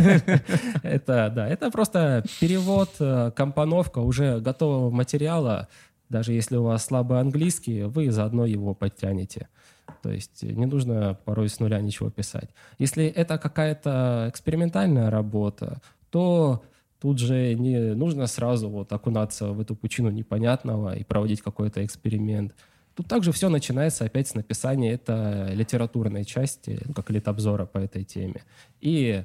*laughs* Это, да, это просто перевод, компоновка уже готового материала. Даже если у вас слабый английский, вы заодно его подтянете. То есть не нужно порой с нуля ничего писать. Если это какая-то экспериментальная работа, то тут же не нужно сразу вот окунаться в эту пучину непонятного и проводить какой-то эксперимент. Тут также все начинается опять с написания это литературной части, ну, как литобзора по этой теме. И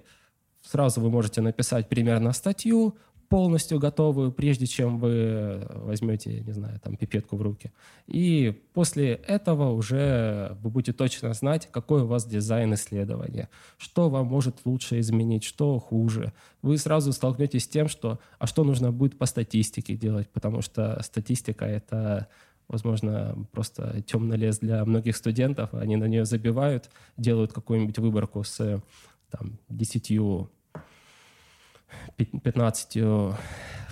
сразу вы можете написать примерно статью, полностью готовую, прежде чем вы возьмете, не знаю, там, пипетку в руки. И после этого уже вы будете точно знать, какой у вас дизайн исследования, что вам может лучше изменить, что хуже. Вы сразу столкнетесь с тем, что, а что нужно будет по статистике делать, потому что статистика — это возможно, просто темный лес для многих студентов. Они на нее забивают, делают какую-нибудь выборку с там, 10 15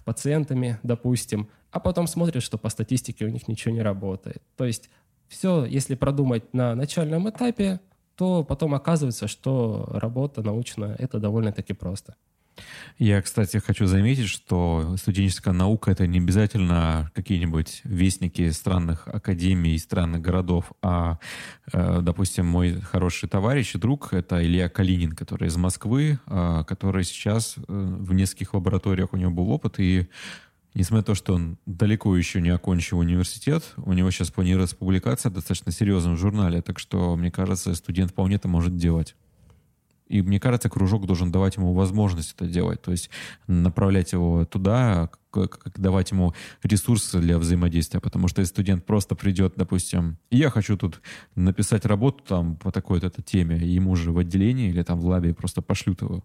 пациентами, допустим, а потом смотрят, что по статистике у них ничего не работает. То есть все, если продумать на начальном этапе, то потом оказывается, что работа научная — это довольно-таки просто. Я, кстати, хочу заметить, что студенческая наука — это не обязательно какие-нибудь вестники странных академий странных городов, а, э, допустим, мой хороший товарищ и друг — это Илья Калинин, который из Москвы, а, который сейчас э, в нескольких лабораториях у него был опыт, и несмотря на то, что он далеко еще не окончил университет, у него сейчас планируется публикация в достаточно серьезном журнале, так что, мне кажется, студент вполне это может делать. И мне кажется, кружок должен давать ему возможность это делать, то есть направлять его туда, давать ему ресурсы для взаимодействия, потому что если студент просто придет, допустим, я хочу тут написать работу там по такой-то теме, ему же в отделении или там в лабе просто пошлют его,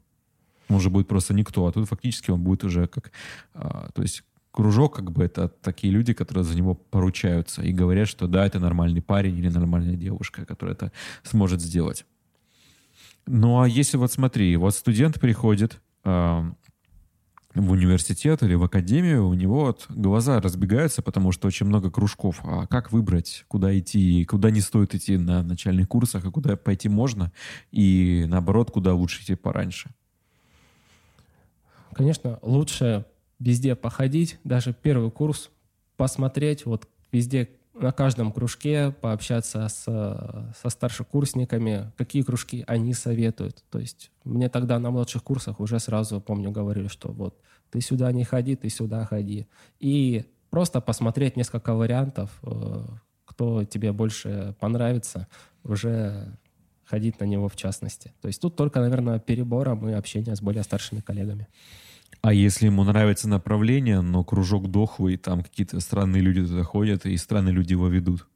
он же будет просто никто, а тут фактически он будет уже как, а, то есть кружок, как бы это такие люди, которые за него поручаются и говорят, что да, это нормальный парень или нормальная девушка, которая это сможет сделать. Ну а если вот смотри, вот студент приходит э, в университет или в академию, у него вот глаза разбегаются, потому что очень много кружков. А как выбрать, куда идти, куда не стоит идти на начальных курсах, а куда пойти можно, и наоборот, куда лучше идти пораньше? Конечно, лучше везде походить, даже первый курс посмотреть, вот везде на каждом кружке пообщаться с, со старшекурсниками, какие кружки они советуют. То есть мне тогда на младших курсах уже сразу, помню, говорили, что вот ты сюда не ходи, ты сюда ходи. И просто посмотреть несколько вариантов, э, кто тебе больше понравится, уже ходить на него в частности. То есть тут только, наверное, перебором и общение с более старшими коллегами. А если ему нравится направление, но кружок дохлый, там какие-то странные люди туда ходят, и странные люди его ведут?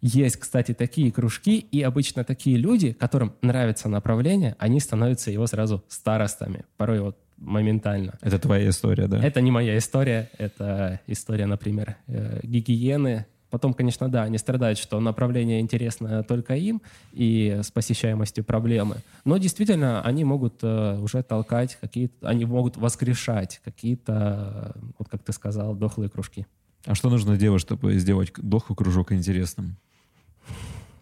Есть, кстати, такие кружки, и обычно такие люди, которым нравится направление, они становятся его сразу старостами. Порой вот моментально. Это твоя история, да? Это не моя история, это история, например, э, гигиены Потом, конечно, да, они страдают, что направление интересно только им и с посещаемостью проблемы. Но действительно, они могут э, уже толкать какие-то, они могут воскрешать какие-то, вот как ты сказал, дохлые кружки. А что нужно делать, чтобы сделать дохлый кружок интересным?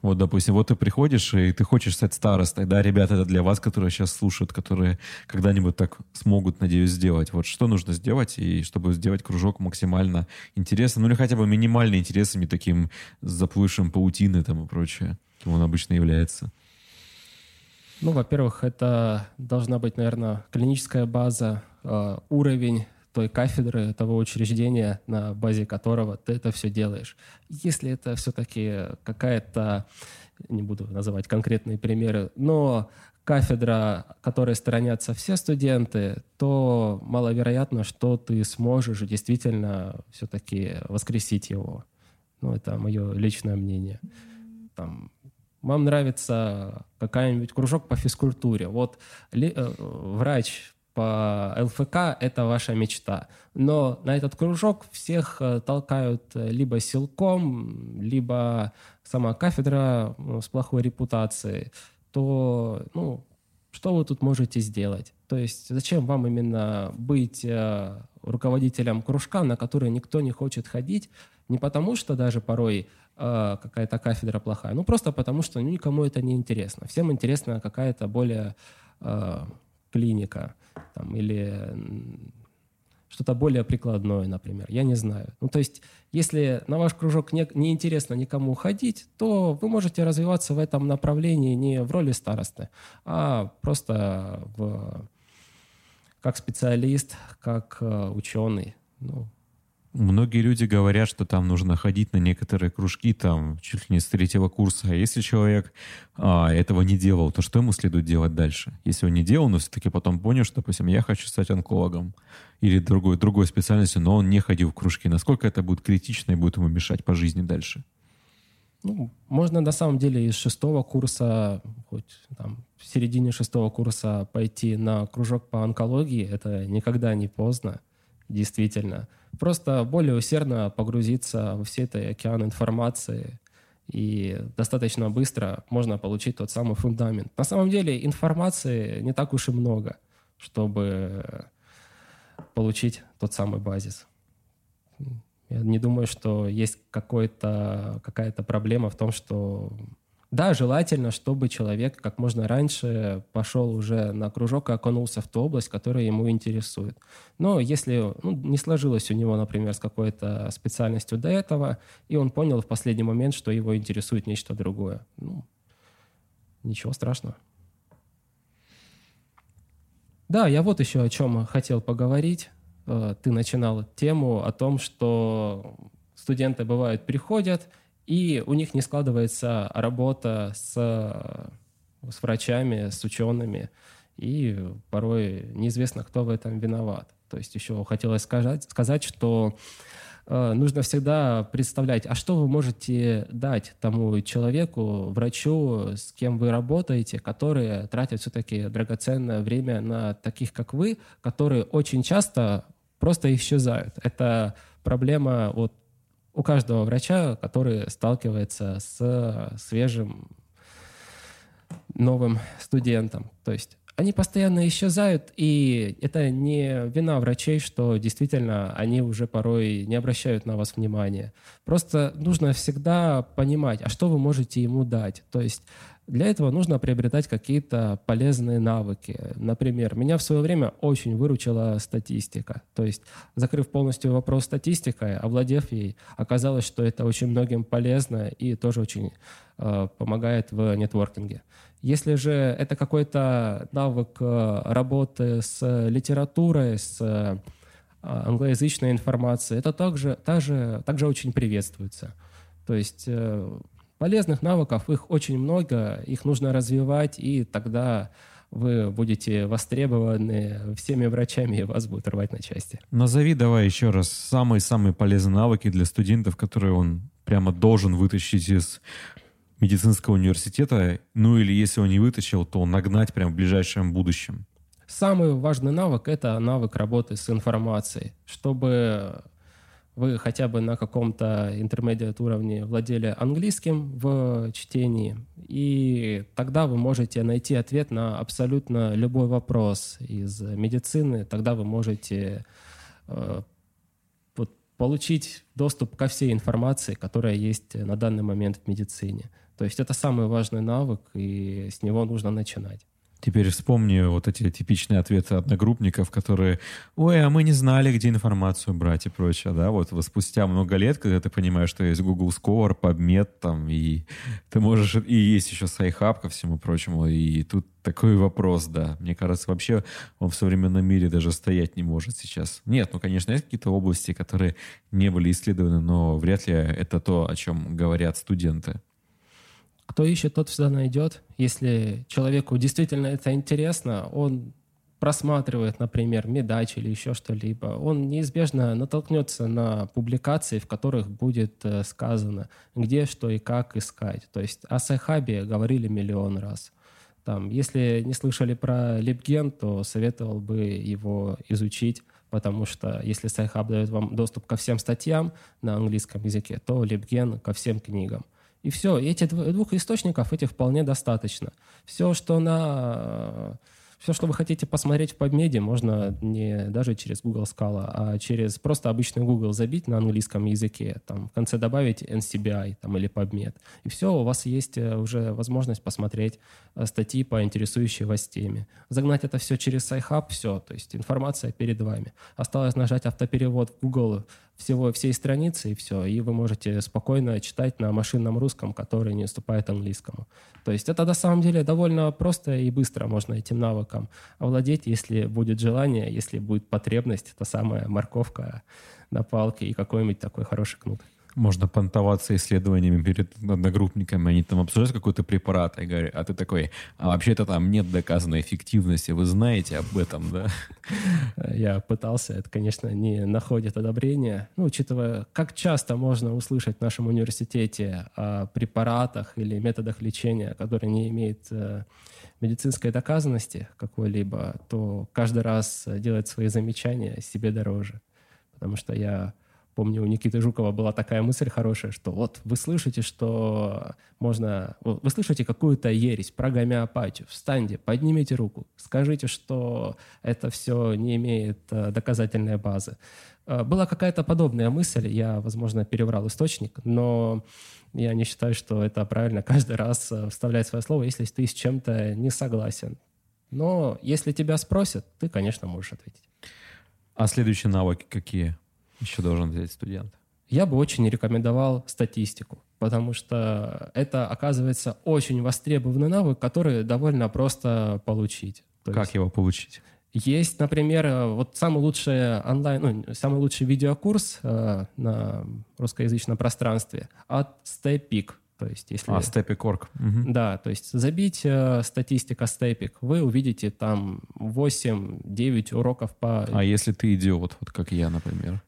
Вот, допустим, вот ты приходишь, и ты хочешь стать старостой, да, ребята, это для вас, которые сейчас слушают, которые когда-нибудь так смогут, надеюсь, сделать. Вот что нужно сделать, и чтобы сделать кружок максимально интересным, ну или хотя бы минимально интересным, не таким заплывшим паутиной там и прочее, чем он обычно является? Ну, во-первых, это должна быть, наверное, клиническая база, э, уровень той кафедры, того учреждения, на базе которого ты это все делаешь. Если это все-таки какая-то, не буду называть конкретные примеры, но кафедра, которой сторонятся все студенты, то маловероятно, что ты сможешь действительно все-таки воскресить его. Ну, это мое личное мнение. Там, вам нравится какая-нибудь кружок по физкультуре. Вот ли, э, врач по ЛФК — это ваша мечта. Но на этот кружок всех э, толкают э, либо силком, либо сама кафедра ну, с плохой репутацией. То, ну, что вы тут можете сделать? То есть зачем вам именно быть э, руководителем кружка, на который никто не хочет ходить? Не потому, что даже порой э, какая-то кафедра плохая, ну просто потому, что никому это не интересно. Всем интересна какая-то более э, клиника там, или что-то более прикладное, например. Я не знаю. Ну, то есть, если на ваш кружок не, не интересно никому ходить, то вы можете развиваться в этом направлении не в роли старосты, а просто в, как специалист, как э, ученый. Ну, Многие люди говорят, что там нужно ходить на некоторые кружки, там, чуть ли не с третьего курса. А если человек а, этого не делал, то что ему следует делать дальше? Если он не делал, но все-таки потом понял, что, допустим, я хочу стать онкологом или другой, другой специальностью, но он не ходил в кружки, насколько это будет критично и будет ему мешать по жизни дальше? Ну, можно на самом деле из шестого курса, хоть там в середине шестого курса пойти на кружок по онкологии. Это никогда не поздно, действительно просто более усердно погрузиться во все это океан информации и достаточно быстро можно получить тот самый фундамент. На самом деле информации не так уж и много, чтобы получить тот самый базис. Я не думаю, что есть какая-то проблема в том, что да, желательно, чтобы человек как можно раньше пошел уже на кружок и окунулся в ту область, которая ему интересует. Но если ну, не сложилось у него, например, с какой-то специальностью до этого, и он понял в последний момент, что его интересует нечто другое, ну, ничего страшного. Да, я вот еще о чем хотел поговорить. Э, ты начинал тему о том, что студенты бывают приходят, и у них не складывается работа с, с врачами, с учеными, и порой неизвестно, кто в этом виноват. То есть еще хотелось сказать, сказать что э, нужно всегда представлять, а что вы можете дать тому человеку, врачу, с кем вы работаете, которые тратят все-таки драгоценное время на таких, как вы, которые очень часто просто исчезают. Это проблема вот у каждого врача, который сталкивается с свежим новым студентом. То есть они постоянно исчезают, и это не вина врачей, что действительно они уже порой не обращают на вас внимания. Просто нужно всегда понимать, а что вы можете ему дать. То есть для этого нужно приобретать какие-то полезные навыки. Например, меня в свое время очень выручила статистика. То есть, закрыв полностью вопрос статистикой, овладев ей, оказалось, что это очень многим полезно и тоже очень э, помогает в нетворкинге. Если же это какой-то навык э, работы с литературой, с э, англоязычной информацией, это также, также, также очень приветствуется. То есть э, Полезных навыков, их очень много, их нужно развивать, и тогда вы будете востребованы всеми врачами, и вас будут рвать на части. Назови давай еще раз самые-самые полезные навыки для студентов, которые он прямо должен вытащить из медицинского университета, ну или если он не вытащил, то нагнать прямо в ближайшем будущем. Самый важный навык — это навык работы с информацией, чтобы вы хотя бы на каком-то интермедиат уровне владели английским в чтении, и тогда вы можете найти ответ на абсолютно любой вопрос из медицины, тогда вы можете э, получить доступ ко всей информации, которая есть на данный момент в медицине. То есть это самый важный навык, и с него нужно начинать. Теперь вспомни вот эти типичные ответы одногруппников, которые «Ой, а мы не знали, где информацию брать» и прочее, да, вот спустя много лет, когда ты понимаешь, что есть Google Scholar, PubMed там, и ты можешь, и есть еще SciHub ко всему прочему, и тут такой вопрос, да. Мне кажется, вообще он в современном мире даже стоять не может сейчас. Нет, ну, конечно, есть какие-то области, которые не были исследованы, но вряд ли это то, о чем говорят студенты. Кто ищет, тот всегда найдет. Если человеку действительно это интересно, он просматривает, например, медач или еще что-либо, он неизбежно натолкнется на публикации, в которых будет э, сказано, где, что и как искать. То есть о Sci-Hub е говорили миллион раз. Там, если не слышали про LibGen, то советовал бы его изучить, потому что если Sci-Hub дает вам доступ ко всем статьям на английском языке, то LibGen ко всем книгам. И все. Этих двух источников, этих вполне достаточно. Все, что на все, что вы хотите посмотреть в PubMed, можно не даже через Google Scholar, а через просто обычный Google забить на английском языке, там в конце добавить NCBI там, или PubMed. И все, у вас есть э, уже возможность посмотреть э, статьи по интересующей вас теме. Загнать это все через SciHub, все, то есть информация перед вами. Осталось нажать автоперевод в Google всего, всей страницы, и все. И вы можете спокойно читать на машинном русском, который не уступает английскому. То есть это на самом деле довольно просто и быстро можно этим навыком овладеть, если будет желание, если будет потребность, та самая морковка на палке и какой-нибудь такой хороший кнут можно понтоваться исследованиями перед одногруппниками, они там обсуждают какой-то препарат, и говорят, а ты такой, а вообще-то там нет доказанной эффективности, вы знаете об этом, да? *laughs* Я пытался, это, конечно, не находит одобрения. Ну, учитывая, как часто можно услышать в нашем университете о препаратах или методах лечения, которые не имеют э, медицинской доказанности какой-либо, то каждый раз делать свои замечания себе дороже. Потому что я помню, у Никиты Жукова была такая мысль хорошая, что вот вы слышите, что можно... Вы слышите какую-то ересь про гомеопатию. Встаньте, поднимите руку, скажите, что это все не имеет э, доказательной базы. Э, была какая-то подобная мысль, я, возможно, переврал источник, но я не считаю, что это правильно каждый раз э, вставлять свое слово, если ты с чем-то не согласен. Но если тебя спросят, ты, конечно, можешь ответить. А следующие навыки какие еще должен взять студент? Я бы очень рекомендовал статистику, потому что это, оказывается, очень востребованный навык, который довольно просто получить. То как есть... его получить? Есть, например, вот самый лучший онлайн, ну, самый лучший видеокурс э, на русскоязычном пространстве от StepPeak. То есть, если... А, Stepik.org. Угу. Да, то есть забить э, статистика Stepik, вы увидите там 8-9 уроков по... А если ты идиот, вот как я, например?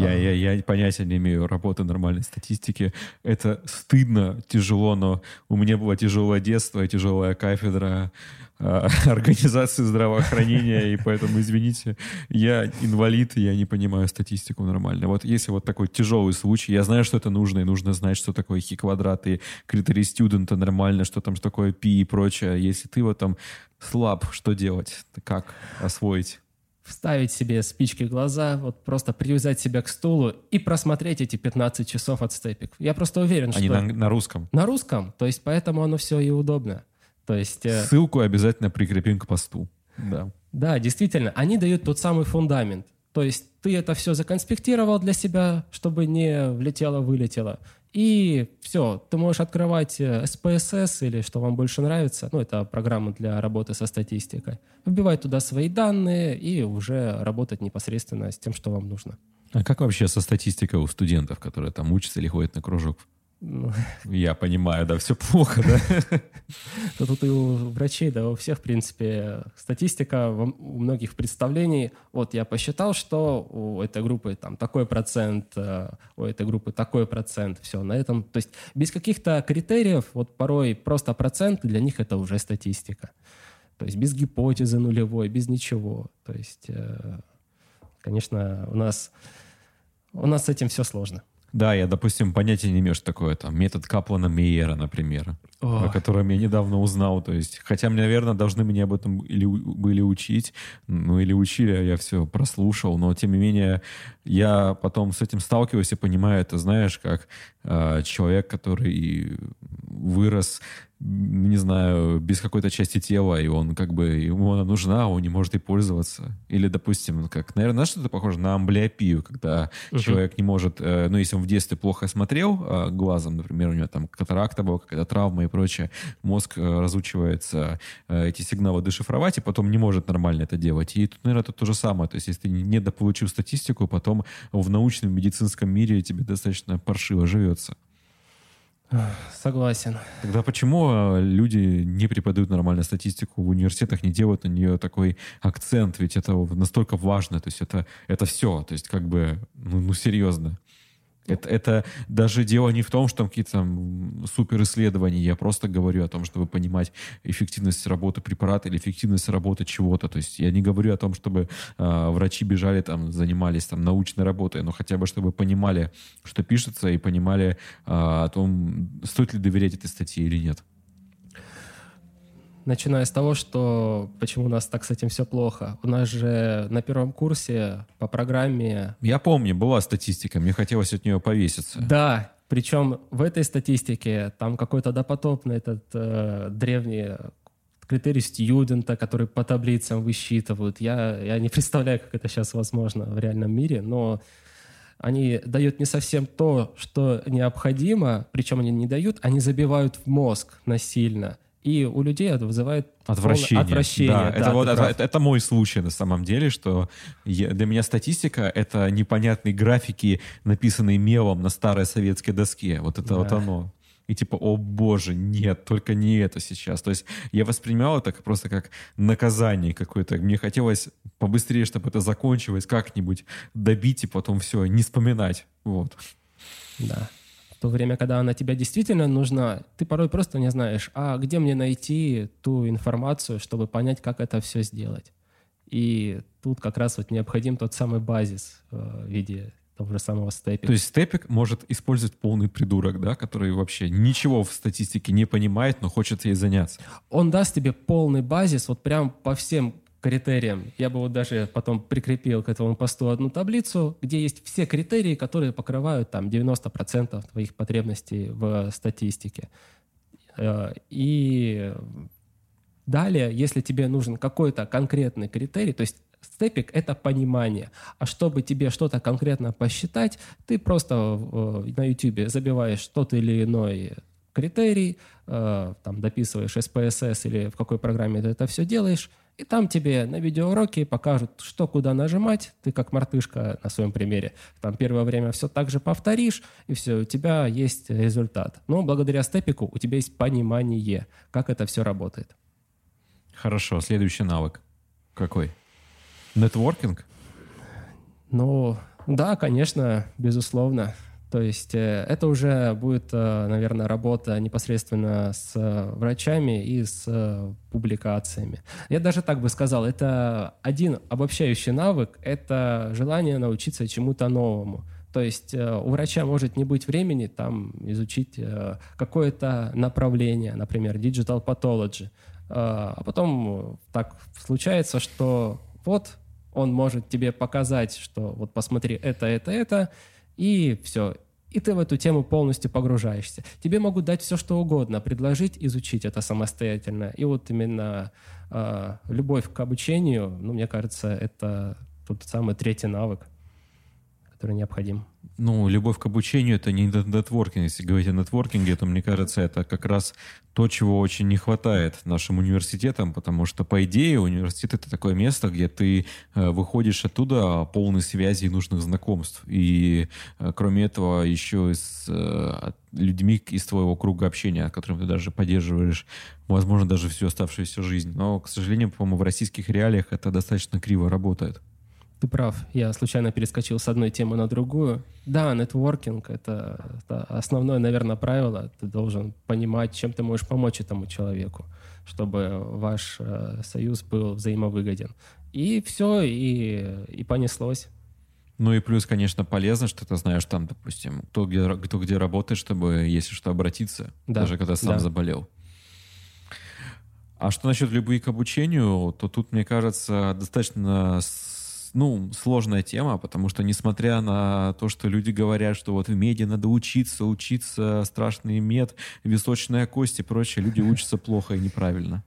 Я, я, я понятия не имею работы нормальной статистики. Это стыдно, тяжело, но у меня было тяжелое детство, тяжелая кафедра э, *laughs* организации здравоохранения, и поэтому, извините, я инвалид, я не понимаю статистику нормально. Вот если вот такой тяжелый случай, я знаю, что это нужно, и нужно знать, что такое хи квадрат и критерий студента нормально, что там что такое пи и прочее. Если ты вот там слаб, что делать? Как освоить? Вставить себе спички в глаза, вот просто привязать себя к стулу и просмотреть эти 15 часов от степик. Я просто уверен, Они что... Они на, на русском? На русском, то есть поэтому оно все и удобно. То есть... Э, Ссылку обязательно прикрепим к посту. Да. Да, действительно, они дают тот самый фундамент. То есть ты это все законспектировал для себя, чтобы не влетело-вылетело. И все, ты можешь открывать SPSS э, или что вам больше нравится. Ну, это программа для работы со статистикой. Вбивать туда свои данные и уже работать непосредственно с тем, что вам нужно. А как вообще со статистикой у студентов, которые там учатся или ходят на кружок? Я понимаю, да, все плохо, да? *laughs* Да тут и у врачей, да, у всех, в принципе, статистика у многих представлений. Вот я посчитал, что у этой группы там такой процент, э, у этой группы такой процент, все, на этом. То есть без каких-то критериев, вот порой просто процент, для них это уже статистика. То есть без гипотезы нулевой, без ничего. То есть, э, конечно, у нас, у нас с этим все сложно. Да, я, допустим, понятия не имею, что такое там метод Каплана Мейера, например, Ох. о котором я недавно узнал. То есть, хотя, наверное, должны меня об этом или были учить, ну или учили, а я все прослушал, но тем не менее я потом с этим сталкиваюсь и понимаю, это знаешь, как э, человек, который вырос не знаю, без какой-то части тела, и он как бы, ему она нужна, он не может ей пользоваться. Или, допустим, как, наверное, на что-то похоже на амблиопию, когда uh-huh. человек не может, э, ну, если он в детстве плохо смотрел э, глазом, например, у него там катаракта была, какая-то травма и прочее, мозг э, разучивается э, эти сигналы дешифровать, и потом не может нормально это делать. И тут, наверное, это то же самое. То есть, если ты не дополучил статистику, потом в научном медицинском мире тебе достаточно паршиво живется. Согласен. Тогда почему а, люди не преподают нормально статистику в университетах, не делают на нее такой акцент? Ведь это настолько важно, то есть это, это все, то есть как бы, ну, ну серьезно. Это, это даже дело не в том, что там какие-то там суперисследования. Я просто говорю о том, чтобы понимать эффективность работы препарата или эффективность работы чего-то. То есть я не говорю о том, чтобы э, врачи бежали там, занимались там научной работой, но хотя бы чтобы понимали, что пишется, и понимали э, о том, стоит ли доверять этой статье или нет начиная с того, что почему у нас так с этим все плохо. У нас же на первом курсе по программе... Я помню, была статистика, мне хотелось от нее повеситься. Да, причем в этой статистике там какой-то допотопный этот э, древний критерий студента, который по таблицам высчитывают. Я, я не *laughs* представляю, как это сейчас возможно в реальном мире, но они дают не совсем то, что необходимо, причем они не дают, они забивают в мозг насильно. И у людей это вызывает отвращение. отвращение да, да, это, вот, это, это, это мой случай на самом деле, что я, для меня статистика — это непонятные графики, написанные мелом на старой советской доске. Вот это да. вот оно. И типа, о боже, нет, только не это сейчас. То есть я воспринимал это просто как наказание какое-то. Мне хотелось побыстрее, чтобы это закончилось, как-нибудь добить и потом все, не вспоминать. Вот. Да то время, когда она тебе действительно нужна, ты порой просто не знаешь, а где мне найти ту информацию, чтобы понять, как это все сделать. И тут как раз вот необходим тот самый базис э, в виде того же самого степика. То есть степик может использовать полный придурок, да, который вообще ничего в статистике не понимает, но хочет ей заняться. Он даст тебе полный базис вот прям по всем критериям. Я бы вот даже потом прикрепил к этому посту одну таблицу, где есть все критерии, которые покрывают там 90% твоих потребностей в статистике. Э, и далее, если тебе нужен какой-то конкретный критерий, то есть степик — это понимание. А чтобы тебе что-то конкретно посчитать, ты просто на YouTube забиваешь тот или иной критерий, э, там дописываешь SPSS или в какой программе ты это все делаешь, и там тебе на видеоуроке покажут, что куда нажимать. Ты как мартышка на своем примере. Там первое время все так же повторишь, и все, у тебя есть результат. Но благодаря степику у тебя есть понимание, как это все работает. Хорошо, следующий навык. Какой? Нетворкинг? Ну, да, конечно, безусловно. То есть э, это уже будет, э, наверное, работа непосредственно с э, врачами и с публикациями. Я даже так бы сказал, это один обобщающий навык, это желание научиться чему-то новому. То есть у врача может не быть времени там изучить какое-то направление, например, digital pathology. А потом так случается, что вот он может тебе показать, что вот посмотри это, это, это, и все. И ты в эту тему полностью погружаешься. Тебе могут дать все, что угодно, предложить изучить это самостоятельно. И вот именно э, любовь к обучению, ну, мне кажется, это тот самый третий навык, который необходим ну, любовь к обучению — это не нетворкинг. Если говорить о нетворкинге, то, мне кажется, это как раз то, чего очень не хватает нашим университетам, потому что, по идее, университет — это такое место, где ты э, выходишь оттуда полной связи и нужных знакомств. И, э, кроме этого, еще с э, людьми из твоего круга общения, с которым ты даже поддерживаешь, возможно, даже всю оставшуюся жизнь. Но, к сожалению, по-моему, в российских реалиях это достаточно криво работает. Ты прав, я случайно перескочил с одной темы на другую. Да, нетворкинг — это, это основное, наверное, правило. Ты должен понимать, чем ты можешь помочь этому человеку, чтобы ваш э, союз был взаимовыгоден. И все, и, и понеслось. Ну и плюс, конечно, полезно, что ты знаешь там, допустим, кто где, кто где работает, чтобы, если что, обратиться, да. даже когда сам да. заболел. А что насчет любви к обучению, то тут, мне кажется, достаточно ну, сложная тема, потому что, несмотря на то, что люди говорят, что вот в меди надо учиться, учиться, страшный мед, височная кость и прочее, люди *laughs* учатся плохо и неправильно.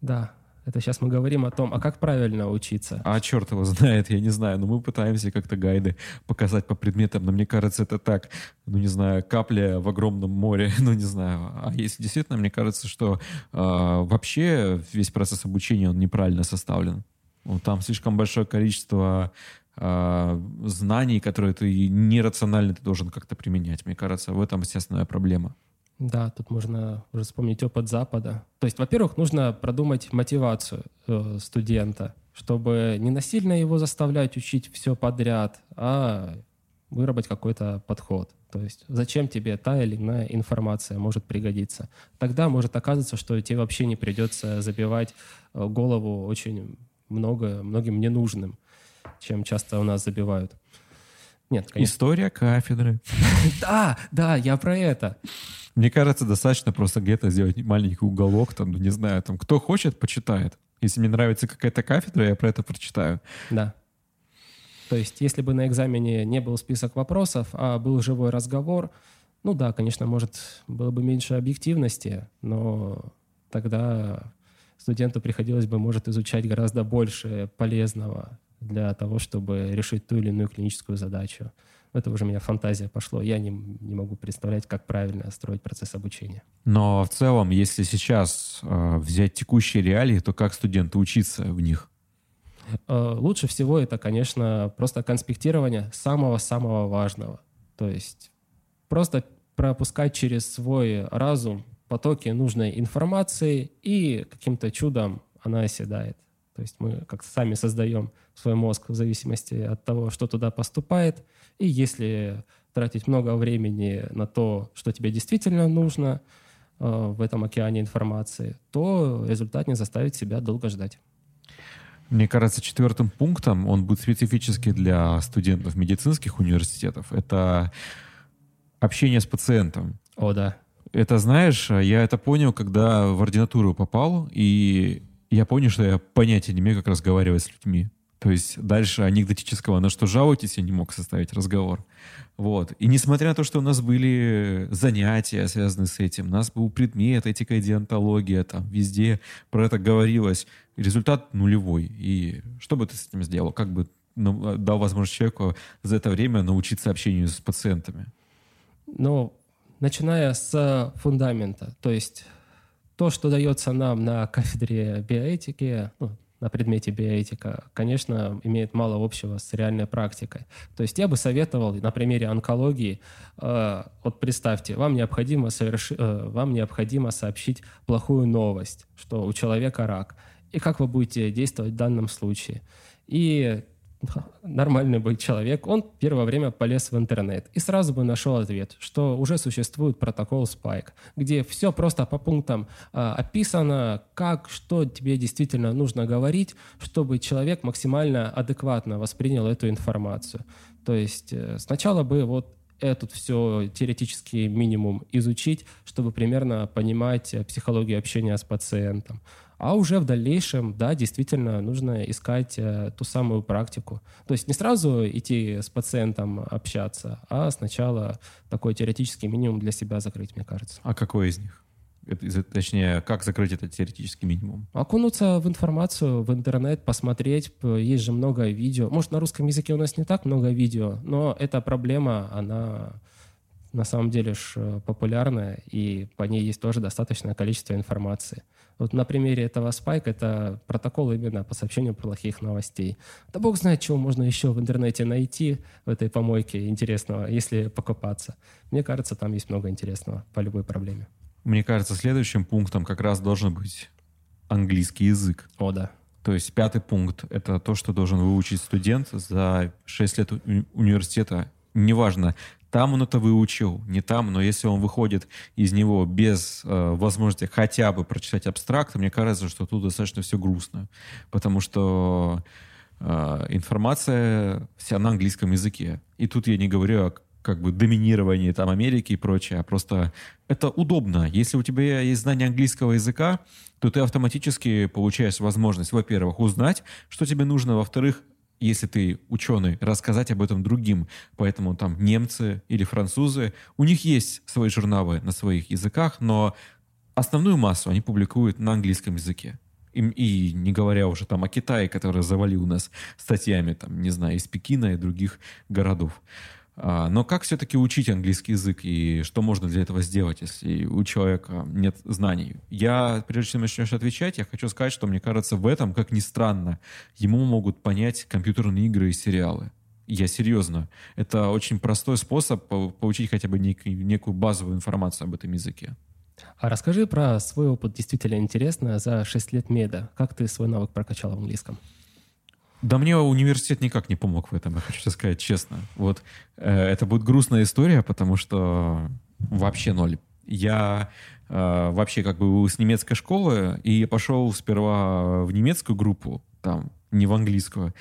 Да, это сейчас мы говорим о том, а как правильно учиться? А черт его знает, я не знаю. Но мы пытаемся как-то гайды показать по предметам. Но мне кажется, это так, ну не знаю, капля в огромном море. *laughs* Ну не знаю. А если действительно, мне кажется, что э, вообще весь процесс обучения, он неправильно составлен. Там слишком большое количество э, знаний, которые ты нерационально ты должен как-то применять. Мне кажется, в этом естественная проблема. Да, тут можно уже вспомнить опыт Запада. То есть, во-первых, нужно продумать мотивацию э, студента, чтобы не насильно его заставлять учить все подряд, а выработать какой-то подход. То есть зачем тебе та или иная информация может пригодиться. Тогда может оказаться, что тебе вообще не придется забивать э, голову очень много, многим ненужным, чем часто у нас забивают. Нет, конечно. История кафедры. *laughs* Да, да, я про это. Мне кажется, достаточно просто где-то сделать маленький уголок, там, ну, не знаю, там, кто хочет, почитает. Если мне нравится какая-то кафедра, я про это прочитаю. Да. То есть, если бы на экзамене не был список вопросов, а был живой разговор, ну да, конечно, может, было бы меньше объективности, но тогда студенту приходилось бы, может, изучать гораздо больше полезного для того, чтобы решить ту или иную клиническую задачу. Это уже у меня фантазия пошло. Я не, не могу представлять, как правильно строить процесс обучения. Но в целом, если сейчас э, взять текущие реалии, то как студенту учиться в них? Э, лучше всего это, конечно, просто конспектирование самого-самого важного. То есть просто пропускать через свой разум потоки нужной информации, и каким-то чудом она оседает. То есть мы как-то сами создаем свой мозг в зависимости от того, что туда поступает. И если тратить много времени на то, что тебе действительно нужно э, в этом океане информации, то результат не заставит себя долго ждать. Мне кажется, четвертым пунктом, он будет специфически для студентов медицинских университетов, это общение с пациентом. О, да. Это, знаешь, я это понял, когда в ординатуру попал, и я понял, что я понятия не имею, как разговаривать с людьми. То есть дальше анекдотического «на что жалуетесь» я не мог составить разговор. Вот. И несмотря на то, что у нас были занятия, связанные с этим, у нас был предмет этика и диантология, там везде про это говорилось, результат нулевой. И что бы ты с этим сделал? Как бы ну, дал возможность человеку за это время научиться общению с пациентами? Ну, начиная с фундамента, то есть то, что дается нам на кафедре биоэтики, ну, на предмете биоэтика, конечно, имеет мало общего с реальной практикой. То есть я бы советовал на примере онкологии, э, вот представьте, вам необходимо, соверши, э, вам необходимо сообщить плохую новость, что у человека рак, и как вы будете действовать в данном случае. И *laughs* нормальный был человек, он первое время полез в интернет и сразу бы нашел ответ, что уже существует протокол Spike, где все просто по пунктам а, описано, как, что тебе действительно нужно говорить, чтобы человек максимально адекватно воспринял эту информацию. То есть э, сначала бы вот этот все теоретический минимум изучить, чтобы примерно понимать э, психологию общения с пациентом. А уже в дальнейшем, да, действительно нужно искать э, ту самую практику. То есть не сразу идти с пациентом общаться, а сначала такой теоретический минимум для себя закрыть, мне кажется. А какой из них? Это, точнее, как закрыть этот теоретический минимум? Окунуться в информацию, в интернет, посмотреть. Есть же много видео. Может, на русском языке у нас не так много видео, но эта проблема, она на самом деле ж э, популярная, и по ней есть тоже достаточное количество информации. Вот на примере этого спайка это протокол именно по сообщению плохих новостей. Да бог знает, чего можно еще в интернете найти в этой помойке интересного, если покопаться. Мне кажется, там есть много интересного по любой проблеме. Мне кажется, следующим пунктом как раз должен быть английский язык. О, да. То есть пятый пункт — это то, что должен выучить студент за 6 лет уни- университета. Неважно, там он это выучил, не там, но если он выходит из него без э, возможности хотя бы прочитать абстракт, мне кажется, что тут достаточно все грустно, потому что э, информация вся на английском языке. И тут я не говорю о как бы доминировании там Америки и прочее, а просто это удобно. Если у тебя есть знание английского языка, то ты автоматически получаешь возможность, во-первых, узнать, что тебе нужно, во-вторых, если ты ученый, рассказать об этом другим. Поэтому там немцы или французы, у них есть свои журналы на своих языках, но основную массу они публикуют на английском языке. И, и не говоря уже там о Китае, который завалил нас статьями, там, не знаю, из Пекина и других городов. А, но как все-таки учить английский язык и что можно для этого сделать, если у человека нет знаний? Я, прежде чем начнешь отвечать, я хочу сказать, что мне кажется, в этом, как ни странно, ему могут понять компьютерные игры и сериалы. Я серьезно. Это очень простой способ получить хотя бы некую базовую информацию об этом языке. А расскажи про свой опыт, действительно интересно, за 6 лет меда. Как ты свой навык прокачал в английском? Да мне университет никак не помог в этом, я хочу сказать честно. Вот э, это будет грустная история, потому что вообще ноль. Я э, вообще как бы с немецкой школы и пошел сперва в немецкую группу, там, не в английскую.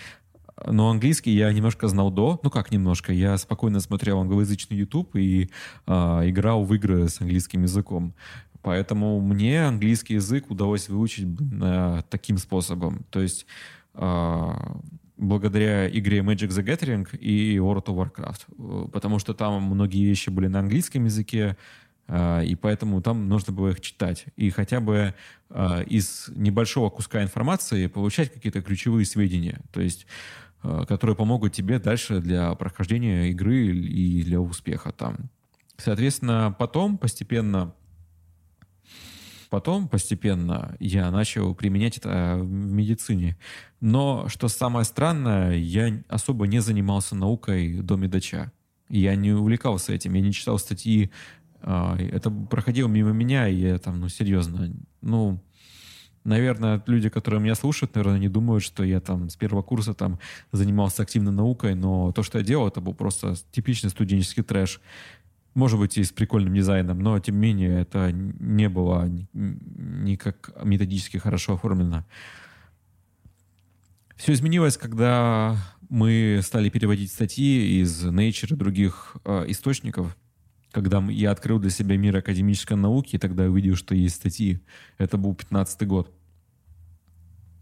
Но английский я немножко знал до, ну как немножко, я спокойно смотрел англоязычный YouTube и э, играл в игры с английским языком. Поэтому мне английский язык удалось выучить э, таким способом. То есть благодаря игре Magic the Gathering и World of Warcraft, потому что там многие вещи были на английском языке, а, и поэтому там нужно было их читать. И хотя бы а, из небольшого куска информации получать какие-то ключевые сведения, то есть которые помогут тебе дальше для прохождения игры и для успеха там. Соответственно, потом постепенно Потом постепенно я начал применять это в медицине. Но, что самое странное, я особо не занимался наукой до медача. Я не увлекался этим, я не читал статьи. А, это проходило мимо меня, и я там, ну, серьезно, ну, наверное, люди, которые меня слушают, наверное, не думают, что я там с первого курса там занимался активно наукой, но то, что я делал, это был просто типичный студенческий трэш может быть, и с прикольным дизайном, но, тем не менее, это не было никак методически хорошо оформлено. Все изменилось, когда мы стали переводить статьи из Nature и других э, источников, когда я открыл для себя мир академической науки, и тогда увидел, что есть статьи. Это был 15 год.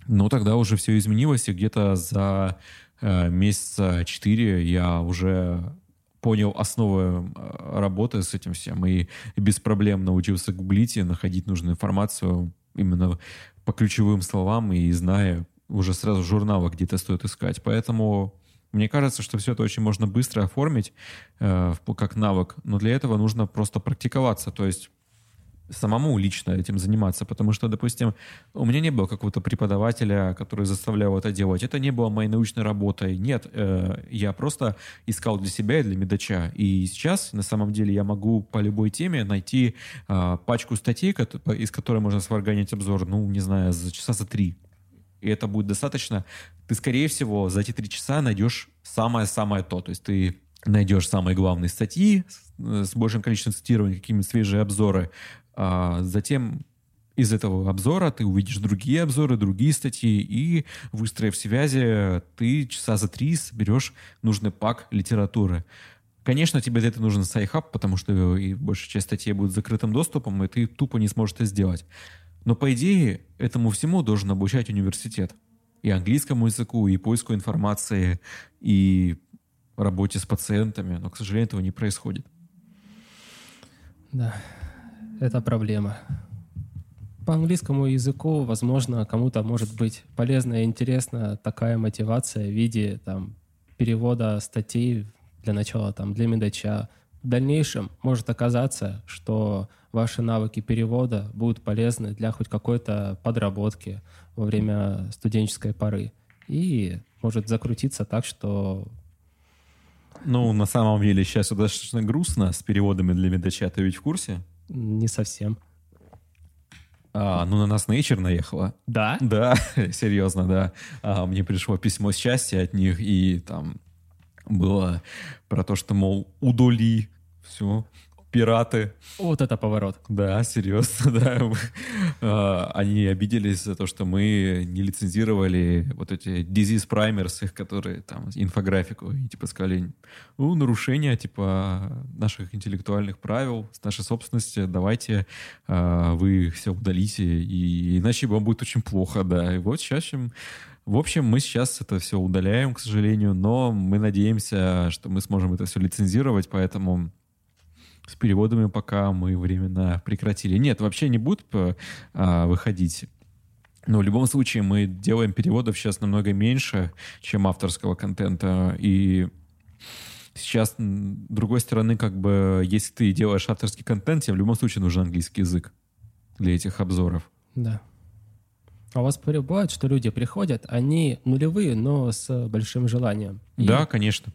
Но тогда уже все изменилось, и где-то за э, месяца 4 я уже понял основы э, работы с этим всем и без проблем научился гуглить и находить нужную информацию именно по ключевым словам и зная уже сразу журналы где-то стоит искать. Поэтому мне кажется, что все это очень можно быстро оформить э, как навык, но для этого нужно просто практиковаться, то есть самому лично этим заниматься, потому что, допустим, у меня не было какого-то преподавателя, который заставлял это делать. Это не было моей научной работой. Нет, э, я просто искал для себя и для медача. И сейчас, на самом деле, я могу по любой теме найти э, пачку статей, из которой можно сварганить обзор, ну, не знаю, за часа за три и это будет достаточно, ты, скорее всего, за эти три часа найдешь самое-самое то. То есть ты найдешь самые главные статьи с, большим количеством цитирований, какие-нибудь свежие обзоры. А затем из этого обзора ты увидишь другие обзоры, другие статьи, и, выстроив связи, ты часа за три соберешь нужный пак литературы. Конечно, тебе для этого нужен Sci-Hub, потому что и большая часть статей будет закрытым доступом, и ты тупо не сможешь это сделать. Но по идее этому всему должен обучать университет. И английскому языку, и поиску информации, и работе с пациентами. Но, к сожалению, этого не происходит. Да, это проблема. По английскому языку, возможно, кому-то может быть полезна и интересна такая мотивация в виде там, перевода статей для начала там, для медача. В дальнейшем может оказаться, что ваши навыки перевода будут полезны для хоть какой-то подработки во время студенческой поры. И может закрутиться так, что... Ну, на самом деле, сейчас достаточно грустно с переводами для медача. Ты ведь в курсе? Не совсем. А, ну, на нас Nature наехала. Да? Да, *laughs* серьезно, да. А, мне пришло письмо счастья от них, и там было про то, что, мол, удали все, пираты. Вот это поворот. Да, серьезно, *laughs* да. А, они обиделись за то, что мы не лицензировали вот эти disease primers, их, которые там, инфографику, и типа сказали, ну, нарушение, типа, наших интеллектуальных правил, нашей собственности, давайте а, вы все удалите, и иначе вам будет очень плохо, да. И вот сейчас в общем, мы сейчас это все удаляем, к сожалению, но мы надеемся, что мы сможем это все лицензировать, поэтому с переводами пока мы временно прекратили. Нет, вообще не будут э, а, выходить. Но в любом случае мы делаем переводов сейчас намного меньше, чем авторского контента. И сейчас, с другой стороны, как бы, если ты делаешь авторский контент, тебе в любом случае нужен английский язык для этих обзоров. Да. А у вас бывает, что люди приходят, они нулевые, но с большим желанием. И... Да, конечно.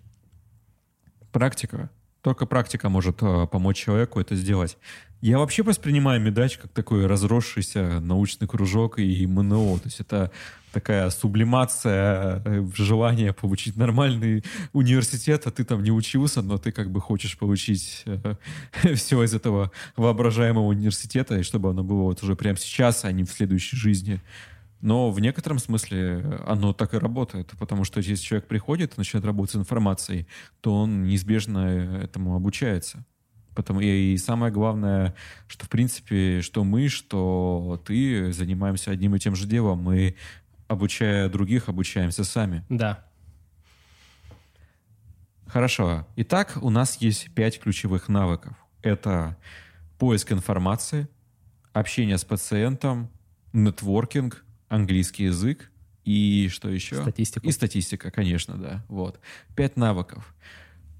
Практика. Только практика может э, помочь человеку это сделать. Я вообще воспринимаю медач как такой разросшийся научный кружок и МНО. То есть это такая сублимация э, желания получить нормальный университет, а ты там не учился, но ты как бы хочешь получить э, *laughs* все из этого воображаемого университета, и чтобы оно было вот уже прямо сейчас, а не в следующей жизни. Но в некотором смысле оно так и работает, потому что если человек приходит и начинает работать с информацией, то он неизбежно этому обучается. Потому, и, и самое главное, что в принципе, что мы, что ты занимаемся одним и тем же делом. Мы, обучая других, обучаемся сами. Да. Хорошо. Итак, у нас есть пять ключевых навыков. Это поиск информации, общение с пациентом, нетворкинг, английский язык и что еще? Статистика. И статистика, конечно, да. Вот. Пять навыков.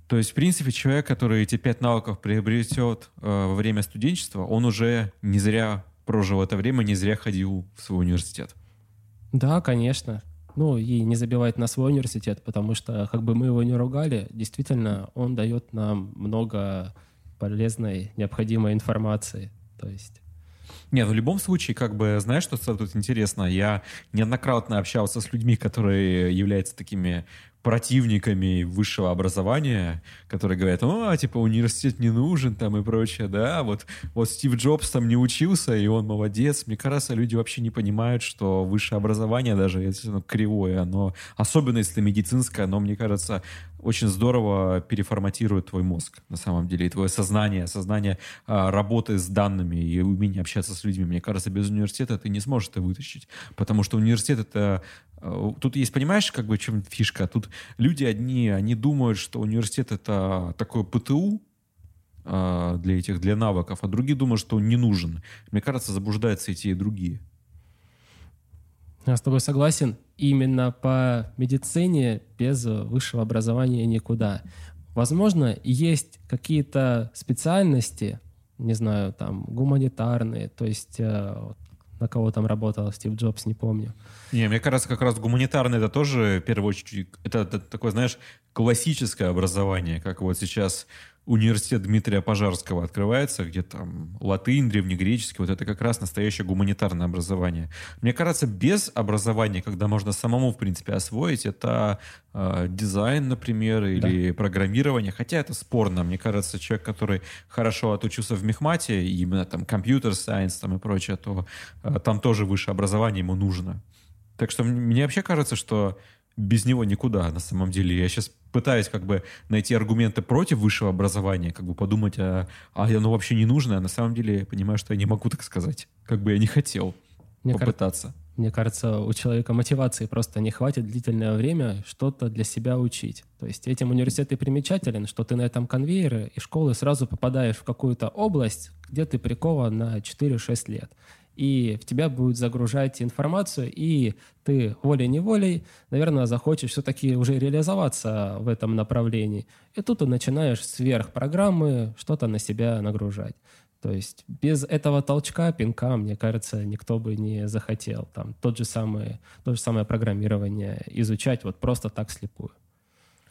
То есть, в принципе, человек, который эти пять навыков приобретет э, во время студенчества, он уже не зря прожил это время, не зря ходил в свой университет. Да, конечно. Ну и не забивает на свой университет, потому что, как бы мы его не ругали, действительно, он дает нам много полезной, необходимой информации. То есть Не, ну в любом случае, как бы, знаешь, что тут интересно? Я неоднократно общался с людьми, которые являются такими противниками высшего образования, которые говорят, о, типа, университет не нужен там и прочее, да, вот, вот Стив Джобс там не учился, и он молодец. Мне кажется, люди вообще не понимают, что высшее образование, даже если оно кривое, оно, особенно если медицинское, оно, мне кажется, очень здорово переформатирует твой мозг, на самом деле, и твое сознание, сознание а, работы с данными и умение общаться с людьми. Мне кажется, без университета ты не сможешь это вытащить, потому что университет — это Э, тут есть, понимаешь, как бы чем фишка? Тут люди одни, они думают, что университет это такое ПТУ э, для этих, для навыков, а другие думают, что он не нужен. Мне кажется, заблуждаются и те, и другие. Я с тобой согласен. Именно по медицине без высшего образования никуда. Возможно, есть какие-то специальности, не знаю, там, гуманитарные, то есть э, на кого там работал Стив Джобс, не помню. Не, мне кажется, как раз гуманитарное это тоже, в первую очередь, это, это такое, знаешь, классическое образование, как вот сейчас университет Дмитрия Пожарского открывается, где там латынь, древнегреческий, вот это как раз настоящее гуманитарное образование. Мне кажется, без образования, когда можно самому, в принципе, освоить, это э, дизайн, например, или да. программирование, хотя это спорно. Мне кажется, человек, который хорошо отучился в мехмате, именно там компьютер, сайенс там и прочее, то э, там тоже высшее образование ему нужно. Так что мне вообще кажется, что без него никуда, на самом деле. Я сейчас пытаюсь как бы найти аргументы против высшего образования, как бы подумать, а, а оно вообще не нужно, а на самом деле я понимаю, что я не могу так сказать. Как бы я не хотел мне попытаться. Кажется, мне кажется, у человека мотивации просто не хватит длительное время что-то для себя учить. То есть этим университет и примечателен, что ты на этом конвейере и школы сразу попадаешь в какую-то область, где ты прикован на 4-6 лет и в тебя будет загружать информацию, и ты волей-неволей, наверное, захочешь все-таки уже реализоваться в этом направлении. И тут ты начинаешь сверх программы что-то на себя нагружать. То есть без этого толчка, пинка, мне кажется, никто бы не захотел там тот же самый, то же самое программирование изучать вот просто так слепую.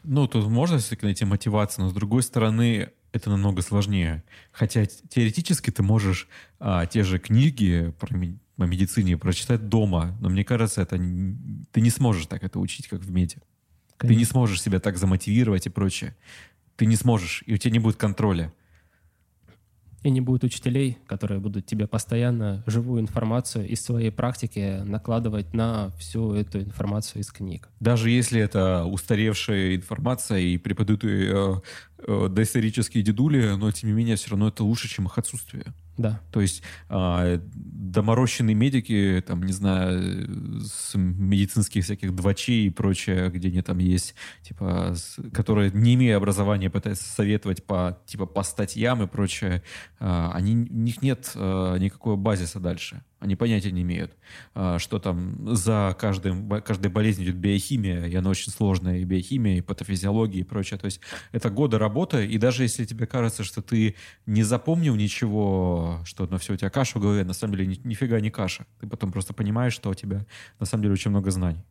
Ну, тут можно все-таки найти мотивацию, но с другой стороны, это намного сложнее. Хотя теоретически ты можешь а, те же книги про о медицине прочитать дома, но мне кажется, это ты не сможешь так это учить, как в меди. Конечно. Ты не сможешь себя так замотивировать и прочее. Ты не сможешь, и у тебя не будет контроля. И не будет учителей, которые будут тебе постоянно живую информацию из своей практики накладывать на всю эту информацию из книг. Даже если это устаревшая информация и преподают ее э, доисторические дедули, но тем не менее все равно это лучше, чем их отсутствие. Да. То есть э, доморощенные медики, там, не знаю, с медицинских всяких двачей и прочее, где они там есть, типа, с, которые, не имея образования, пытаются советовать по, типа, по статьям и прочее, э, они, у них нет э, никакого базиса дальше. Они понятия не имеют, а, что там за каждым, каждой болезнью идет биохимия, и она очень сложная, и биохимия, и патофизиология, и прочее. То есть это годы работы, и даже если тебе кажется, что ты не запомнил ничего, что на все у тебя каша в голове, на самом деле ни, нифига не каша. Ты потом просто понимаешь, что у тебя на самом деле очень много знаний.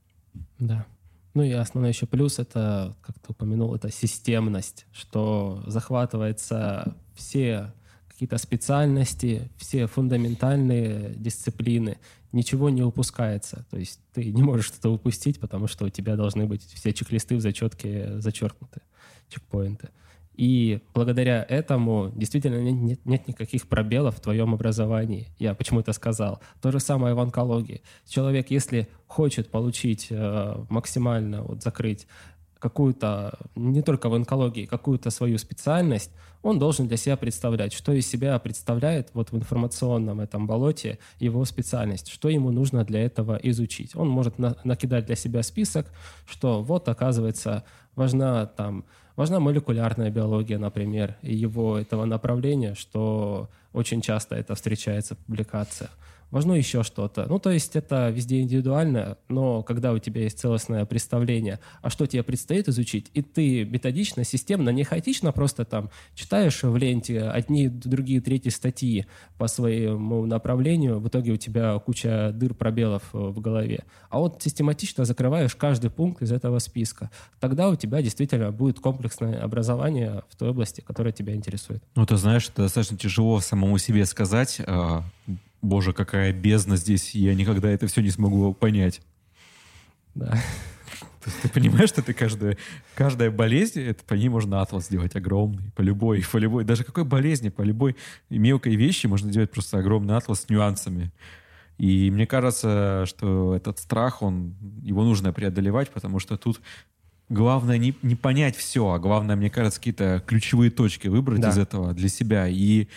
Да. Ну и основной еще плюс это, как ты упомянул, это системность, что захватывается все какие-то специальности, все фундаментальные дисциплины, ничего не упускается. То есть ты не можешь что-то упустить, потому что у тебя должны быть все чек-листы в зачетке зачеркнуты, чекпоинты. И благодаря этому действительно нет, нет, нет никаких пробелов в твоем образовании. Я почему это сказал. То же самое в онкологии. Человек, если хочет получить э, максимально, вот закрыть какую-то, не только в онкологии, какую-то свою специальность, он должен для себя представлять, что из себя представляет вот в информационном этом болоте его специальность, что ему нужно для этого изучить. Он может на, накидать для себя список, что вот, оказывается, важна там важна молекулярная биология, например, и его этого направления, что очень часто это встречается в публикациях важно еще что-то. Ну, то есть это везде индивидуально, но когда у тебя есть целостное представление, а что тебе предстоит изучить, и ты методично, системно, не хаотично просто там читаешь в ленте одни, другие, третьи статьи по своему направлению, в итоге у тебя куча дыр, пробелов э, в голове. А вот систематично закрываешь каждый пункт из этого списка. Тогда у тебя действительно будет комплексное образование в той области, которая тебя интересует. Ну, ты знаешь, это достаточно тяжело самому себе сказать, а, боже, какая бездна здесь, я никогда это все не смогу понять. Да. То есть ты понимаешь, что ты каждая, каждая болезнь, это по ней можно атлас сделать огромный, по любой, по любой, даже какой болезни, по любой мелкой вещи можно делать просто огромный атлас с нюансами. И мне кажется, что этот страх, он, его нужно преодолевать, потому что тут главное не, не понять все, а главное, мне кажется, какие-то ключевые точки выбрать да. из этого для себя и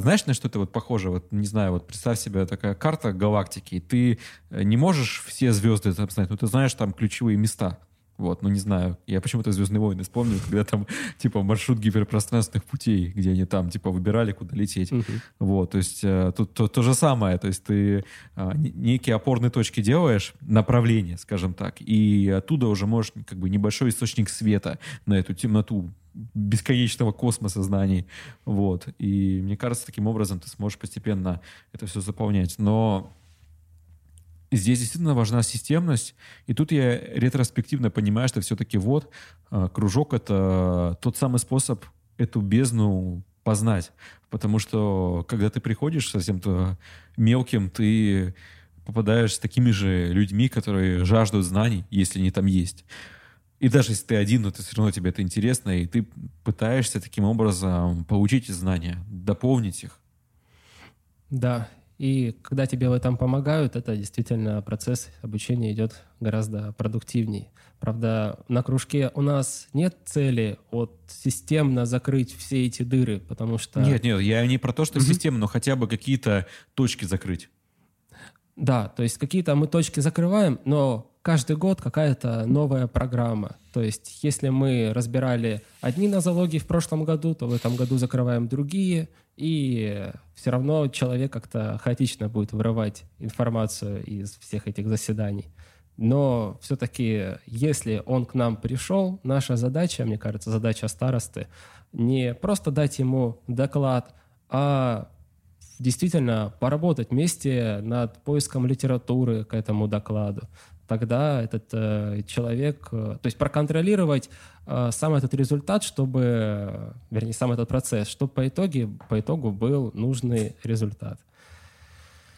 знаешь, на что это вот похоже? Вот, не знаю, вот представь себе такая карта галактики, и ты э, не можешь все звезды там знать, но ты знаешь там ключевые места. Вот, ну не знаю. Я почему-то «Звездные войны» вспомнил, когда там, типа, маршрут гиперпространственных путей, где они там, типа, выбирали, куда лететь. Uh-huh. Вот, то есть э, тут то, то же самое. То есть ты э, некие опорные точки делаешь, направление, скажем так, и оттуда уже можешь, как бы, небольшой источник света на эту темноту бесконечного космоса знаний. Вот. И мне кажется, таким образом ты сможешь постепенно это все заполнять. Но здесь действительно важна системность. И тут я ретроспективно понимаю, что все-таки вот а, кружок — это тот самый способ эту бездну познать. Потому что когда ты приходишь совсем-то мелким, ты попадаешь с такими же людьми, которые жаждут знаний, если они там есть. И даже если ты один, но ты все равно тебе это интересно, и ты пытаешься таким образом получить знания, дополнить их. Да, и когда тебе в этом помогают, это действительно процесс обучения идет гораздо продуктивнее. Правда, на кружке у нас нет цели вот системно закрыть все эти дыры, потому что... Нет, нет, я не про то, что mm-hmm. системно, но хотя бы какие-то точки закрыть. Да, то есть какие-то мы точки закрываем, но каждый год какая-то новая программа. То есть если мы разбирали одни нозологии в прошлом году, то в этом году закрываем другие, и все равно человек как-то хаотично будет вырывать информацию из всех этих заседаний. Но все-таки, если он к нам пришел, наша задача, мне кажется, задача старосты, не просто дать ему доклад, а действительно поработать вместе над поиском литературы к этому докладу, тогда этот э, человек, э, то есть проконтролировать э, сам этот результат, чтобы, э, вернее, сам этот процесс, чтобы по, итоге, по итогу был нужный результат.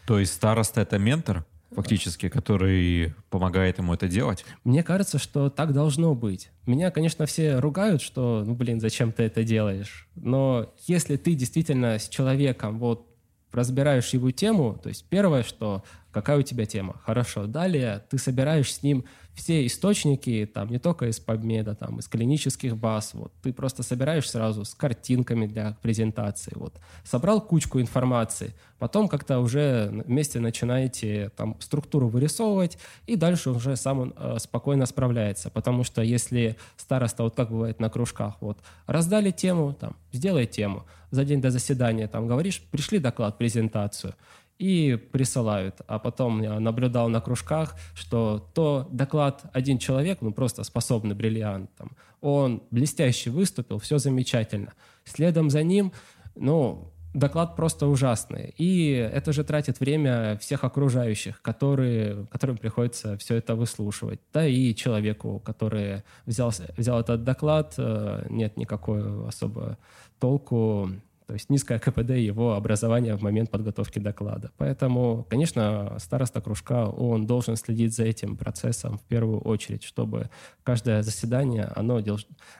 То есть староста — это ментор, фактически, который помогает ему это делать? Мне кажется, что так должно быть. Меня, конечно, все ругают, что, ну, блин, зачем ты это делаешь? Но если ты действительно с человеком вот разбираешь его тему, то есть первое, что какая у тебя тема, хорошо. Далее ты собираешь с ним все источники, там не только из PubMed, там из клинических баз, вот. Ты просто собираешь сразу с картинками для презентации, вот. Собрал кучку информации, потом как-то уже вместе начинаете там структуру вырисовывать, и дальше уже сам он э, спокойно справляется, потому что если староста, вот как бывает на кружках, вот раздали тему, там сделай тему, за день до заседания там говоришь, пришли доклад, презентацию, и присылают. А потом я наблюдал на кружках, что то доклад один человек, ну просто способный бриллиант, там, он блестяще выступил, все замечательно. Следом за ним, ну, доклад просто ужасный. И это же тратит время всех окружающих, которые, которым приходится все это выслушивать. Да и человеку, который взял, взял этот доклад, э, нет никакой особо толку то есть низкое КПД его образования в момент подготовки доклада. Поэтому, конечно, староста кружка, он должен следить за этим процессом в первую очередь, чтобы каждое заседание, оно,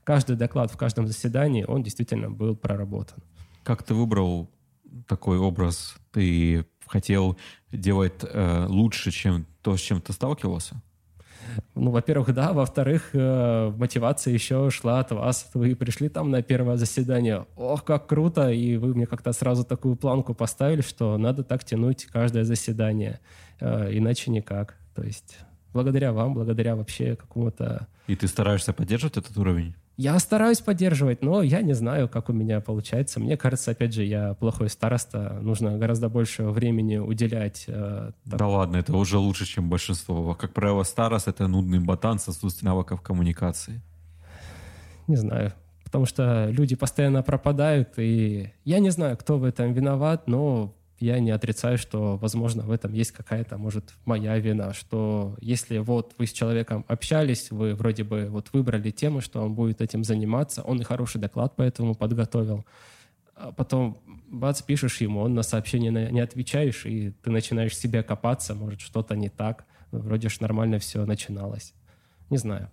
каждый доклад в каждом заседании, он действительно был проработан. Как ты выбрал такой образ? Ты хотел делать э, лучше, чем то, с чем ты сталкивался? Ну, во-первых, да. Во-вторых, э, мотивация еще шла от вас. Вы пришли там на первое заседание. Ох, как круто! И вы мне как-то сразу такую планку поставили, что надо так тянуть каждое заседание. Э, иначе никак. То есть благодаря вам, благодаря вообще какому-то... И ты стараешься поддерживать этот уровень? Я стараюсь поддерживать, но я не знаю, как у меня получается. Мне кажется, опять же, я плохой староста. Нужно гораздо больше времени уделять. Э, да ладно, это уже лучше, чем большинство. Как правило, старост — это нудный ботан с отсутствием навыков коммуникации. Не знаю. Потому что люди постоянно пропадают, и я не знаю, кто в этом виноват, но я не отрицаю, что, возможно, в этом есть какая-то, может, моя вина, что если вот вы с человеком общались, вы вроде бы вот выбрали тему, что он будет этим заниматься, он и хороший доклад поэтому подготовил, а потом бац, пишешь ему, он на сообщение не отвечаешь, и ты начинаешь себя копаться, может, что-то не так, вроде ж нормально все начиналось. Не знаю.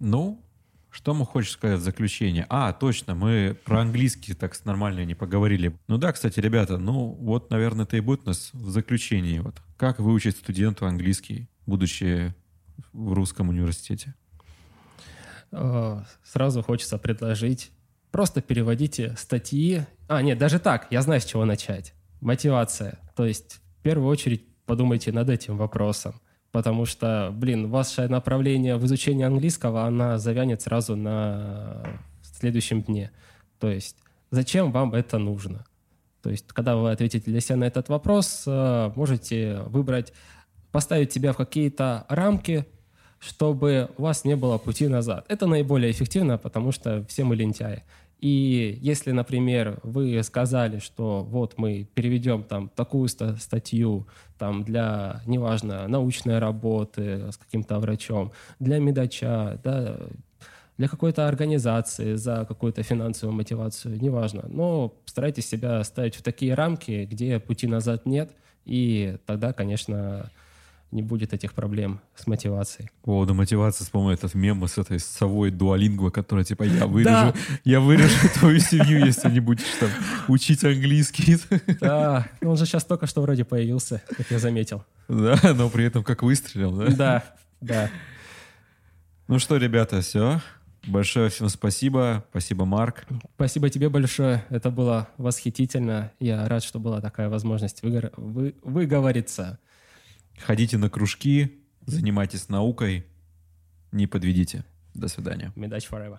Ну, что мы хочешь сказать в заключение? А, точно, мы про английский так нормально не поговорили. Ну да, кстати, ребята, ну вот, наверное, это и будет у нас в заключении. Вот. Как выучить студенту английский, будучи в русском университете? Э, сразу хочется предложить просто переводите статьи. А, нет, даже так, я знаю, с чего начать. Мотивация. То есть, в первую очередь, подумайте над этим вопросом. Потому что, блин, ваше направление в изучении английского, она завянет сразу на следующем дне. То есть, зачем вам это нужно? То есть, когда вы ответите для себя на этот вопрос, э, можете выбрать, поставить себя в какие-то рамки, чтобы у вас не было пути назад. Это наиболее эффективно, потому что все мы лентяи. И если, например, вы сказали, что вот мы переведем там такую статью там для, неважно, научной работы с каким-то врачом, для медача, да, для какой-то организации за какую-то финансовую мотивацию, неважно. Но старайтесь себя ставить в такие рамки, где пути назад нет, и тогда, конечно, не будет этих проблем с мотивацией. По поводу мотивации вспомнил этот мем с этой совой дуалингва, которая типа я вырежу, я вырежу твою семью, если не будешь там учить английский. Да, он же сейчас только что вроде появился, как я заметил. Да, но при этом как выстрелил, да? Да, да. Ну что, ребята, все. Большое всем спасибо. Спасибо, Марк. Спасибо тебе большое. Это было восхитительно. Я рад, что была такая возможность выгор... вы... выговориться. Ходите на кружки, занимайтесь наукой, не подведите. До свидания. Медач forever.